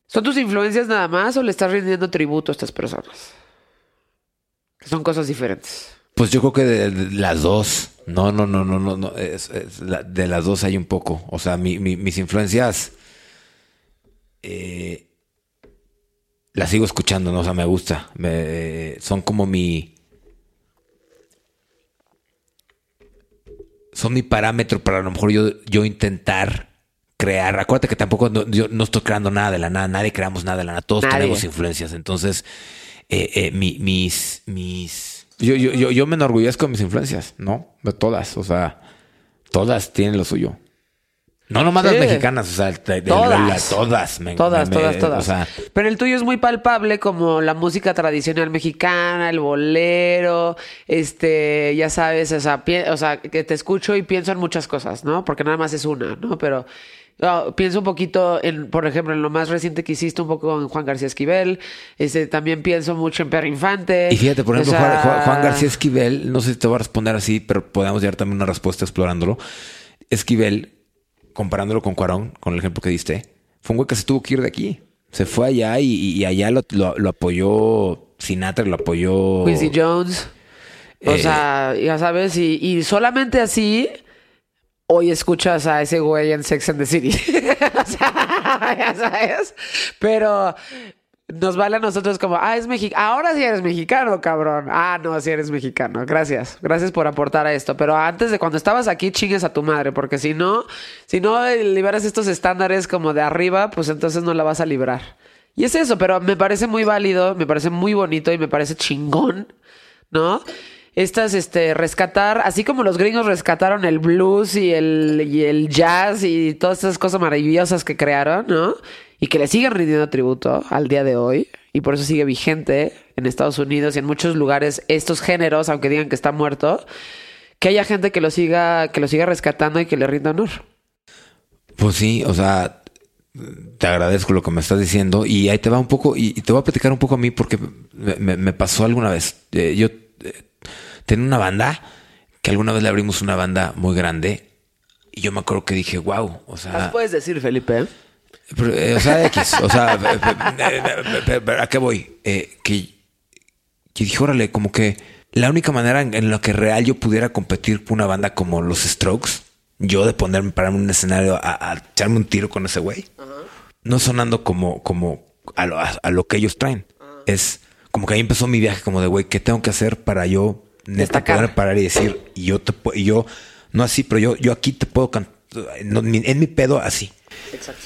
Speaker 3: ¿son tus influencias nada más o le estás rindiendo tributo a estas personas? Son cosas diferentes.
Speaker 4: Pues yo creo que de, de las dos. No, no, no, no, no, no. Es- es la- de las dos hay un poco. O sea, mi- mi- mis influencias eh, las sigo escuchando, ¿no? O sea, me gusta. Me- son como mi. Son mi parámetro para a lo mejor yo, yo intentar crear. Acuérdate que tampoco no, yo no estoy creando nada de la nada. Nadie creamos nada de la nada. Todos
Speaker 3: Nadie.
Speaker 4: tenemos influencias. Entonces, eh, eh, mi- mis, mis. Yo, yo, yo, yo me enorgullezco de mis influencias, ¿no? De todas. O sea, todas tienen lo suyo. No nomás
Speaker 3: Sí.
Speaker 4: las mexicanas, o sea, de- de-
Speaker 3: Todas.
Speaker 4: la- todas, me-
Speaker 3: Todas,
Speaker 4: me-
Speaker 3: todas,
Speaker 4: me-
Speaker 3: todas.
Speaker 4: O sea,
Speaker 3: Pero el tuyo es muy palpable como la música tradicional mexicana, el bolero, este, ya sabes, o sea, pi- o sea, que te escucho y pienso en muchas cosas, ¿no? Porque nada más es una, ¿no? Pero ah, pienso un poquito en, por ejemplo, en lo más reciente que hiciste, un poco en Juan García Esquivel, este, también pienso mucho en Perro Infante.
Speaker 4: Y fíjate, por
Speaker 3: O
Speaker 4: ejemplo,
Speaker 3: sea,
Speaker 4: Juan, García Esquivel, no sé si te voy a responder así, pero podemos dar también una respuesta explorándolo. Esquivel, comparándolo con Cuarón, con el ejemplo que diste, fue un güey que se tuvo que ir de aquí. Se fue allá y, y allá lo, lo- lo apoyó Sinatra, lo apoyó...
Speaker 3: Quincy Jones. O
Speaker 4: Eh,
Speaker 3: sea, ya sabes, y, y solamente así hoy escuchas a ese güey en Sex and the City. [LAUGHS] o sea, ya sabes. Pero nos vale a nosotros como, ah, es mexicano. Ahora sí eres mexicano, cabrón. Ah, no, sí eres mexicano. Gracias. Gracias por aportar a esto. Pero antes de cuando estabas aquí, chingues a tu madre, porque si no, si no liberas estos estándares como de arriba, pues entonces no la vas a librar. Y es eso, pero me parece muy válido, me parece muy bonito y me parece chingón, ¿no? Estas, este, rescatar, así como los gringos rescataron el blues y el, y el jazz y todas esas cosas maravillosas que crearon, ¿no? Y que le siguen rindiendo tributo al día de hoy. Y por eso sigue vigente en Estados Unidos y en muchos lugares estos géneros, aunque digan que está muerto, que haya gente que lo siga, que lo siga rescatando y que le rinda honor.
Speaker 4: Pues sí, o sea, te agradezco lo que me estás diciendo y ahí te va un poco y, te voy a platicar un poco a mí porque me pasó alguna vez. Eh, yo eh, tenía una banda que alguna vez le abrimos una banda muy grande y yo me acuerdo que dije, wow, o sea,
Speaker 3: puedes decir, Felipe?
Speaker 4: pero, eh, o sea, X, o sea, [LAUGHS] eh, eh, ¿a qué voy? Eh, que, que dije, órale, como que la única manera en, en la que real yo pudiera competir con una banda como los Strokes, yo de ponerme para un escenario a, a echarme un tiro con ese güey, no sonando como, como a lo, a, a lo que ellos traen. Es como que ahí empezó mi viaje como de, güey, ¿qué tengo que hacer para yo
Speaker 3: Destacar.
Speaker 4: poder parar y decir, y yo te yo, no así, pero yo, yo aquí te puedo cantar, en mi- en mi pedo así.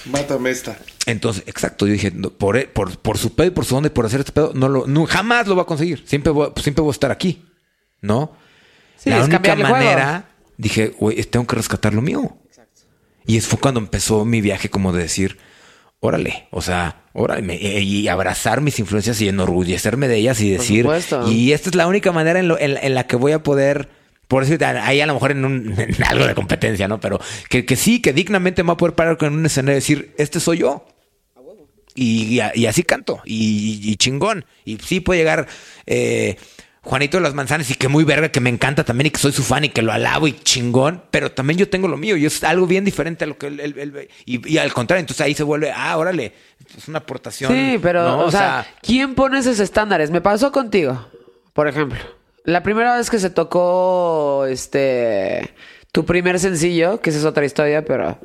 Speaker 5: Mátame esta.
Speaker 4: Entonces, exacto, yo dije, no, por, e- por, por su pedo y por su onda y por hacer este pedo, no lo, no, jamás lo va a conseguir. Siempre voy, siempre voy a estar aquí, ¿no?
Speaker 3: Sí,
Speaker 4: la
Speaker 3: es
Speaker 4: única
Speaker 3: juego.
Speaker 4: manera, dije, güey, tengo que rescatar lo mío. Y eso fue cuando empezó mi viaje como de decir, órale, o sea, órale, y abrazar mis influencias y enorgullecerme de ellas y decir, y esta es la única manera en, lo- en- en la que voy a poder, por decir, ahí a lo mejor en, un, [LAUGHS] en algo de competencia, ¿no? Pero que, que sí, que dignamente me voy a poder parar con un escenario y decir, este soy yo. Y, y- y así canto, y, y chingón. Y sí puede llegar eh, Juanito de las Manzanas y que muy verga, que me encanta también y que soy su fan y que lo alabo y chingón, pero también yo tengo lo mío y es algo bien diferente a lo que él, él- él ve. y, y al contrario, entonces ahí se vuelve, ah, órale, es una aportación.
Speaker 3: Sí, pero,
Speaker 4: ¿no?
Speaker 3: o, sea, ¿quién pone esos estándares? Me pasó contigo, por ejemplo. La primera vez que se tocó este tu primer sencillo, que esa es otra historia, pero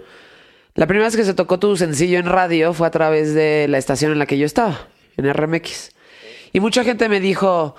Speaker 3: la primera vez que se tocó tu sencillo en radio fue a través de la estación en la que yo estaba, en RMX. Y mucha gente me dijo,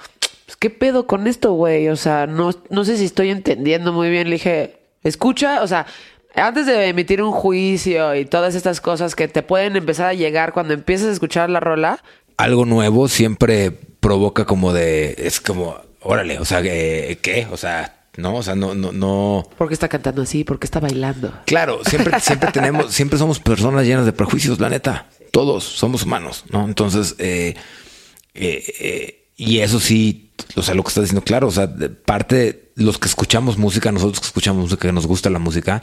Speaker 3: "Pues, ¿qué pedo con esto, güey? O sea, no, no sé si estoy entendiendo muy bien. Le dije, escucha, o sea, antes de emitir un juicio y todas estas cosas que te pueden empezar a llegar cuando empiezas a escuchar la rola,
Speaker 4: Algo nuevo siempre provoca como de. Es como, órale, o sea, eh, ¿qué? O sea, no, o sea, no, no, no.
Speaker 3: ¿por qué está cantando así? ¿Por qué está bailando?
Speaker 4: Claro, siempre, [LAUGHS] siempre tenemos, siempre somos personas llenas de prejuicios, la neta. Todos somos humanos, ¿no? Entonces, eh, eh, eh, y eso sí, o sea, lo que estás diciendo, claro, o sea, parte de los que escuchamos música, nosotros que escuchamos música, que nos gusta la música,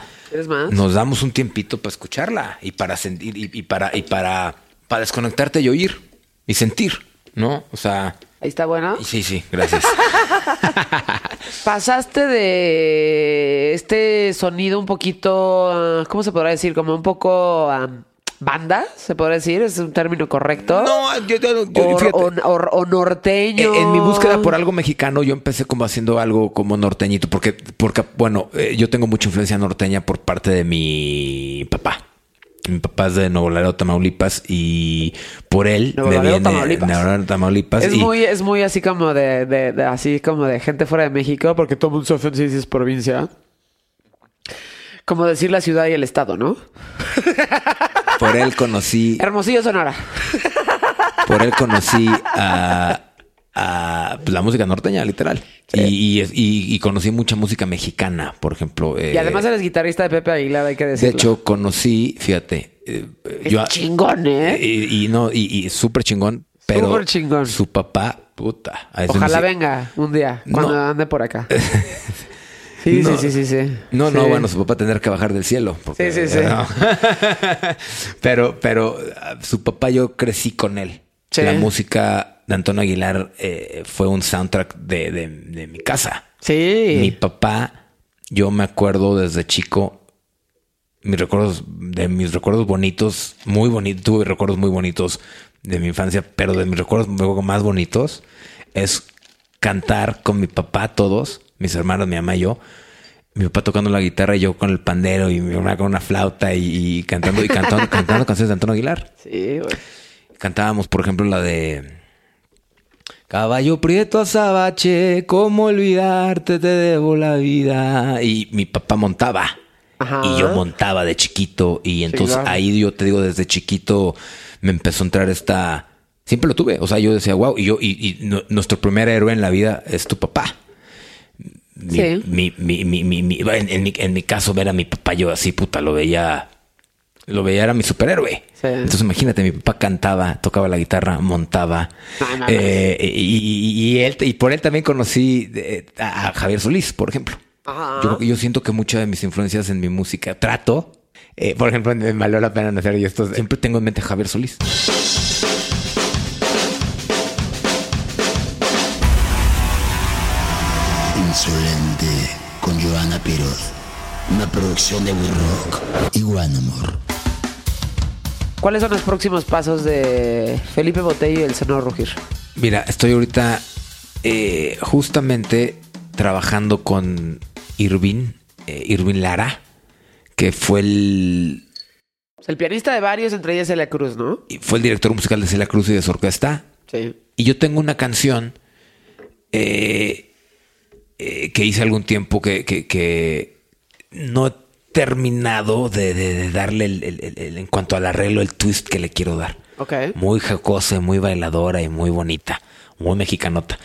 Speaker 4: nos damos un tiempito para escucharla y para sentir, y, y para, y para, para desconectarte y oír y sentir, ¿no? O sea,
Speaker 3: Ahí está bueno.
Speaker 4: sí, sí, gracias. [LAUGHS]
Speaker 3: Pasaste de este sonido un poquito, ¿cómo se podrá decir? Como un poco ah, banda, se podrá decir, es un término correcto.
Speaker 4: No, yo, yo- yo-
Speaker 3: o,
Speaker 4: fíjate.
Speaker 3: o- o- o norteño.
Speaker 4: En, en mi búsqueda por algo mexicano, yo empecé como haciendo algo como norteñito, porque, porque bueno, eh, yo tengo mucha influencia norteña por parte de mi papá. Mi papá es de Nuevo Laredo, Tamaulipas, y por él
Speaker 3: Nuevo
Speaker 4: me
Speaker 3: Laredo,
Speaker 4: viene
Speaker 3: Tamaulipas.
Speaker 4: Nuevo Tamaulipas.
Speaker 3: Es
Speaker 4: y-
Speaker 3: muy, es muy así como de, de- de- así como de gente fuera de México, porque todo el mundo se ofende si dices provincia. Como decir la ciudad y el estado, ¿no?
Speaker 4: por él conocí,
Speaker 3: Hermosillo, Sonora.
Speaker 4: por él conocí a, a, pues, la música norteña, literal. Y, y, y- y conocí mucha música mexicana, por ejemplo.
Speaker 3: Y
Speaker 4: eh,
Speaker 3: además eres guitarrista de Pepe Aguilar, hay que
Speaker 4: de
Speaker 3: decirlo.
Speaker 4: hecho, conocí, fíjate, eh,
Speaker 3: Es
Speaker 4: yo,
Speaker 3: chingón, ¿eh?
Speaker 4: Y, y no, y, súper chingón, pero
Speaker 3: Súper chingón.
Speaker 4: su papá, puta.
Speaker 3: Ojalá venga un día, cuando
Speaker 4: No.
Speaker 3: ande por acá. [LAUGHS] Sí,
Speaker 4: No.
Speaker 3: sí, sí, sí, sí.
Speaker 4: No, no,
Speaker 3: Sí.
Speaker 4: bueno, su papá tendrá que bajar del cielo. porque-
Speaker 3: Sí, sí, sí.
Speaker 4: no. [LAUGHS] pero, pero ah, su papá yo crecí con él.
Speaker 3: Sí.
Speaker 4: La música de Antonio Aguilar eh, fue un soundtrack de, de- de mi casa.
Speaker 3: Sí.
Speaker 4: Mi papá, yo me acuerdo desde chico, mis recuerdos, de mis recuerdos bonitos, muy bonitos, tuve recuerdos muy bonitos de mi infancia, pero de mis recuerdos más bonitos es cantar con mi papá, todos, mis hermanos, mi mamá y yo. Mi papá tocando la guitarra y yo con el pandero y mi mamá con una flauta y, y cantando y cantando, [LAUGHS] cantando canciones de Antonio Aguilar.
Speaker 3: Sí, güey.
Speaker 4: Cantábamos, por ejemplo, la de Caballo Prieto Azabache, ¿cómo olvidarte? Te debo la vida. Y mi papá montaba.
Speaker 3: Ajá.
Speaker 4: Y yo montaba de chiquito. Y entonces
Speaker 3: claro.
Speaker 4: ahí yo te digo, desde chiquito me empezó a entrar esta. Siempre lo tuve. O sea, yo decía, wow. Y yo, y, y nu- nuestro primer héroe en la vida es tu papá. Mi,
Speaker 3: Sí.
Speaker 4: mi, mi, mi, mi- mi- en, en mi, en mi caso, ver a mi papá, yo así, puta, lo veía. Lo veía, era mi superhéroe.
Speaker 3: Sí.
Speaker 4: Entonces imagínate, mi papá cantaba, tocaba la guitarra, montaba.
Speaker 3: No, no,
Speaker 4: Eh, y, y- y él, y por él también conocí eh, a Javier Solís, por ejemplo.
Speaker 3: Ajá.
Speaker 4: Yo, yo siento que muchas de mis influencias en mi música trato. eh, por ejemplo, me valió la pena hacer y esto. Siempre tengo en mente a Javier Solís.
Speaker 1: Insolente con Joana Piroz. Una producción de We Rock y One Amor.
Speaker 3: ¿Cuáles son los próximos pasos de Felipe Botello y el Senado Rugir?
Speaker 4: Mira, estoy ahorita eh, justamente trabajando con Irving, eh, Irving Lara, que fue el,
Speaker 3: El pianista de varios, entre ellas Celia Cruz, ¿no?
Speaker 4: fue el director musical de Celia Cruz y de su orquesta.
Speaker 3: Sí.
Speaker 4: Y yo tengo una canción eh, eh, que hice algún tiempo que, que- que no he terminado de, de- de darle el- el- el- el- en cuanto al arreglo, el twist que le quiero dar. Muy jocosa, muy bailadora y muy bonita, muy mexicanota.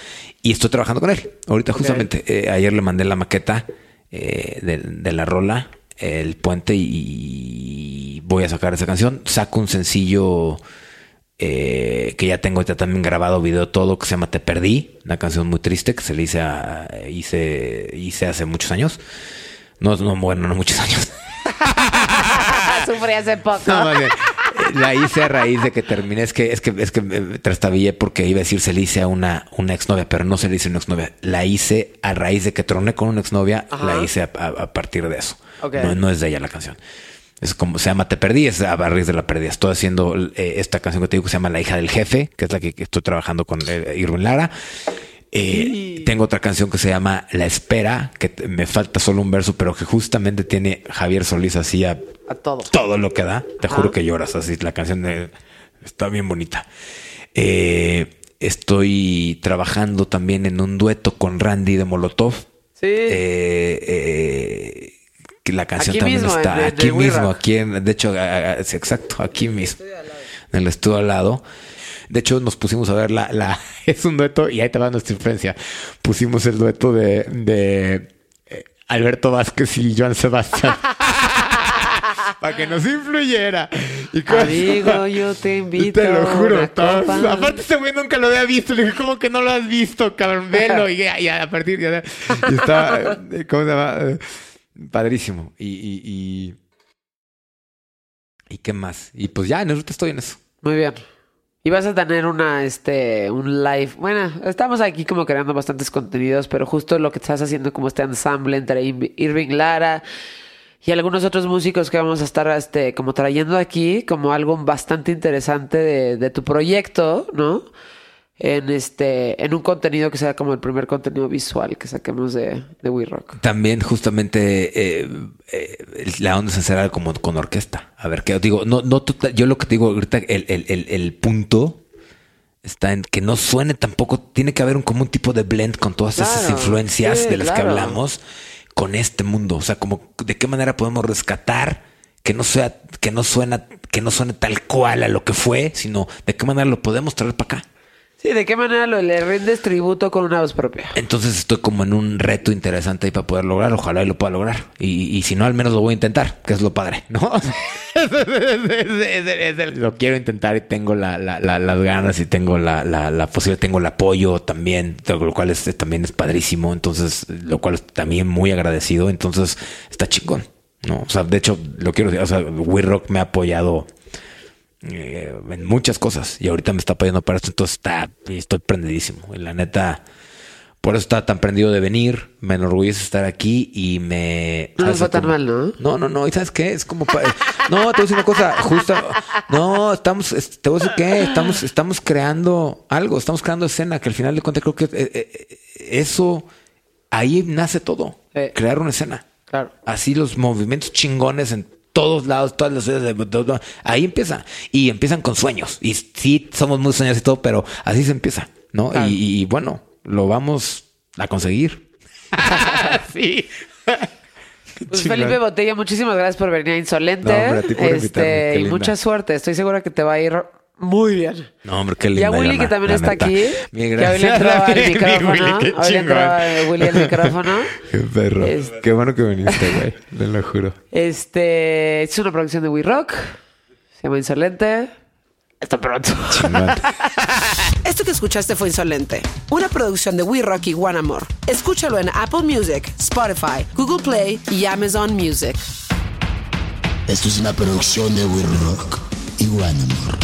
Speaker 4: Y estoy trabajando con él. Ahorita justamente, eh, ayer le mandé la maqueta eh, de, de la rola, el puente, y voy a sacar esa canción. Saco un sencillo eh, que ya tengo ya también grabado video todo, que se llama Te Perdí, una canción muy triste que se le hice, a- hice, hice hace muchos años. No, no, bueno, no muchos años. [LAUGHS]
Speaker 3: Sufrí hace poco.
Speaker 4: No, eh, la hice a raíz de que terminé. Es que, es que, es que me trastabillé porque iba a decir se le hice a una, una exnovia, pero no se le hice a una exnovia. La hice a raíz de que troné con una exnovia,
Speaker 3: Ajá.
Speaker 4: la hice a, a- a partir de eso. No, no es de ella la canción. Es como se llama Te Perdí, es a raíz de la pérdida. Estoy haciendo eh, esta canción que te digo que se llama La hija del jefe, que es la que, que estoy trabajando con eh, Irwin Lara. Eh, tengo otra canción que se llama La Espera, que me falta solo un verso, pero que justamente tiene Javier Solís así a
Speaker 3: A todo.
Speaker 4: todo lo que da. Te juro que lloras así. La canción de- está bien bonita. Eh, estoy trabajando también en un dueto con Randy de Molotov.
Speaker 3: Sí.
Speaker 4: Eh, eh, la canción
Speaker 3: Aquí
Speaker 4: también
Speaker 3: mismo,
Speaker 4: está aquí mismo, aquí en, de hecho, sí, exacto, aquí mismo, en el estudio al lado. De hecho, nos pusimos a ver la, la [LAUGHS] es un dueto y ahí te va nuestra influencia. Pusimos el dueto de, de eh, Alberto Vázquez y Joan Sebastián. [LAUGHS] Para que nos influyera. Y
Speaker 3: Amigo, yo te [LAUGHS] invito
Speaker 4: Te lo
Speaker 3: a
Speaker 4: juro.
Speaker 3: copa.
Speaker 4: aparte, ese güey nunca lo había visto. Le dije, ¿cómo que no lo has visto, cabrón? Velo. Y, a partir de. Y eh, ¿Cómo se llama? Padrísimo. Y, y, y. ¿Y qué más? Y pues ya, en el estoy en eso.
Speaker 3: Muy bien. Y vas a tener una, este, un live. Bueno, estamos aquí como creando bastantes contenidos, pero justo lo que estás haciendo como este ensamble entre Ir- Irving Lara y algunos otros músicos que vamos a estar, este, como trayendo aquí como algo bastante interesante de, de tu proyecto, ¿no? En este, en un contenido que sea como el primer contenido visual que saquemos de, de We Rock.
Speaker 4: También, justamente, eh, eh, la onda es hacer como con orquesta. A ver, qué digo, no, no, total- yo lo que te digo ahorita, el, el, el, el punto está en que no suene tampoco, tiene que haber un, como un tipo de blend con todas esas influencias
Speaker 3: sí,
Speaker 4: de las que hablamos con este mundo. O sea, como de qué manera podemos rescatar que no sea, que no suena, que no suene tal cual a lo que fue, sino de qué manera lo podemos traer para acá.
Speaker 3: Sí, ¿de qué manera lo, le rindes tributo con una voz propia?
Speaker 4: Entonces estoy como en un reto interesante ahí para poder lograr. Ojalá y lo pueda lograr. Y, y si no, al menos lo voy a intentar, que es lo padre, ¿no? [LAUGHS] lo quiero intentar y tengo la, la- la- las ganas y tengo la, la, posibilidad, tengo el apoyo también, lo cual es, también es padrísimo. Entonces, lo cual también muy agradecido. Entonces, está chingón, ¿no? O sea, de hecho, lo quiero decir, o sea, We Rock me ha apoyado eh, en muchas cosas y ahorita me está apoyando para esto, entonces está, estoy prendidísimo. Y la neta, por eso estaba tan prendido de venir, me enorgullece estar aquí y me...
Speaker 3: No fue tan
Speaker 4: Como-
Speaker 3: mal, ¿no?
Speaker 4: No, no, no, ¿y sabes qué? Es como... pa- No, te voy a decir una cosa, justo... No, estamos, es- te voy a decir qué, estamos, estamos creando algo, estamos creando escena, que al final de cuentas creo que eh, eh, eso, ahí nace todo, crear una escena.
Speaker 3: Claro.
Speaker 4: Así los movimientos chingones en todos lados, todas las ciudades de todo- ahí empieza. Y empiezan con sueños. Y sí, somos muy sueños y todo, pero así se empieza, ¿no? Y, y bueno, lo vamos a conseguir. [LAUGHS] sí. [LAUGHS]
Speaker 3: Pues. Felipe Botella, muchísimas gracias por venir a Insolente.
Speaker 4: No, hombre, a ti por
Speaker 3: este, y mucha suerte. Estoy segura que te va a ir muy bien.
Speaker 4: No, hombre, qué
Speaker 3: Y
Speaker 4: linda.
Speaker 3: a Willy, que también está
Speaker 4: neta.
Speaker 3: aquí.
Speaker 4: Mil
Speaker 3: Que hoy le
Speaker 4: gracias.
Speaker 3: entraba el [LAUGHS]
Speaker 4: Mi
Speaker 3: micrófono.
Speaker 4: Willy, qué
Speaker 3: Hoy entraba el Willy micrófono. [LAUGHS]
Speaker 4: Qué perro.
Speaker 3: Este-
Speaker 4: Qué bueno que viniste, güey. Te lo juro.
Speaker 3: Este es una producción de We Rock. Se llama Insolente. Hasta pronto. [LAUGHS]
Speaker 6: Esto que escuchaste fue Insolente, una producción de We Rock y One Amor. Escúchalo en Apple Music, Spotify, Google Play y Amazon Music.
Speaker 1: Esto es una producción de We Rock y One Amor.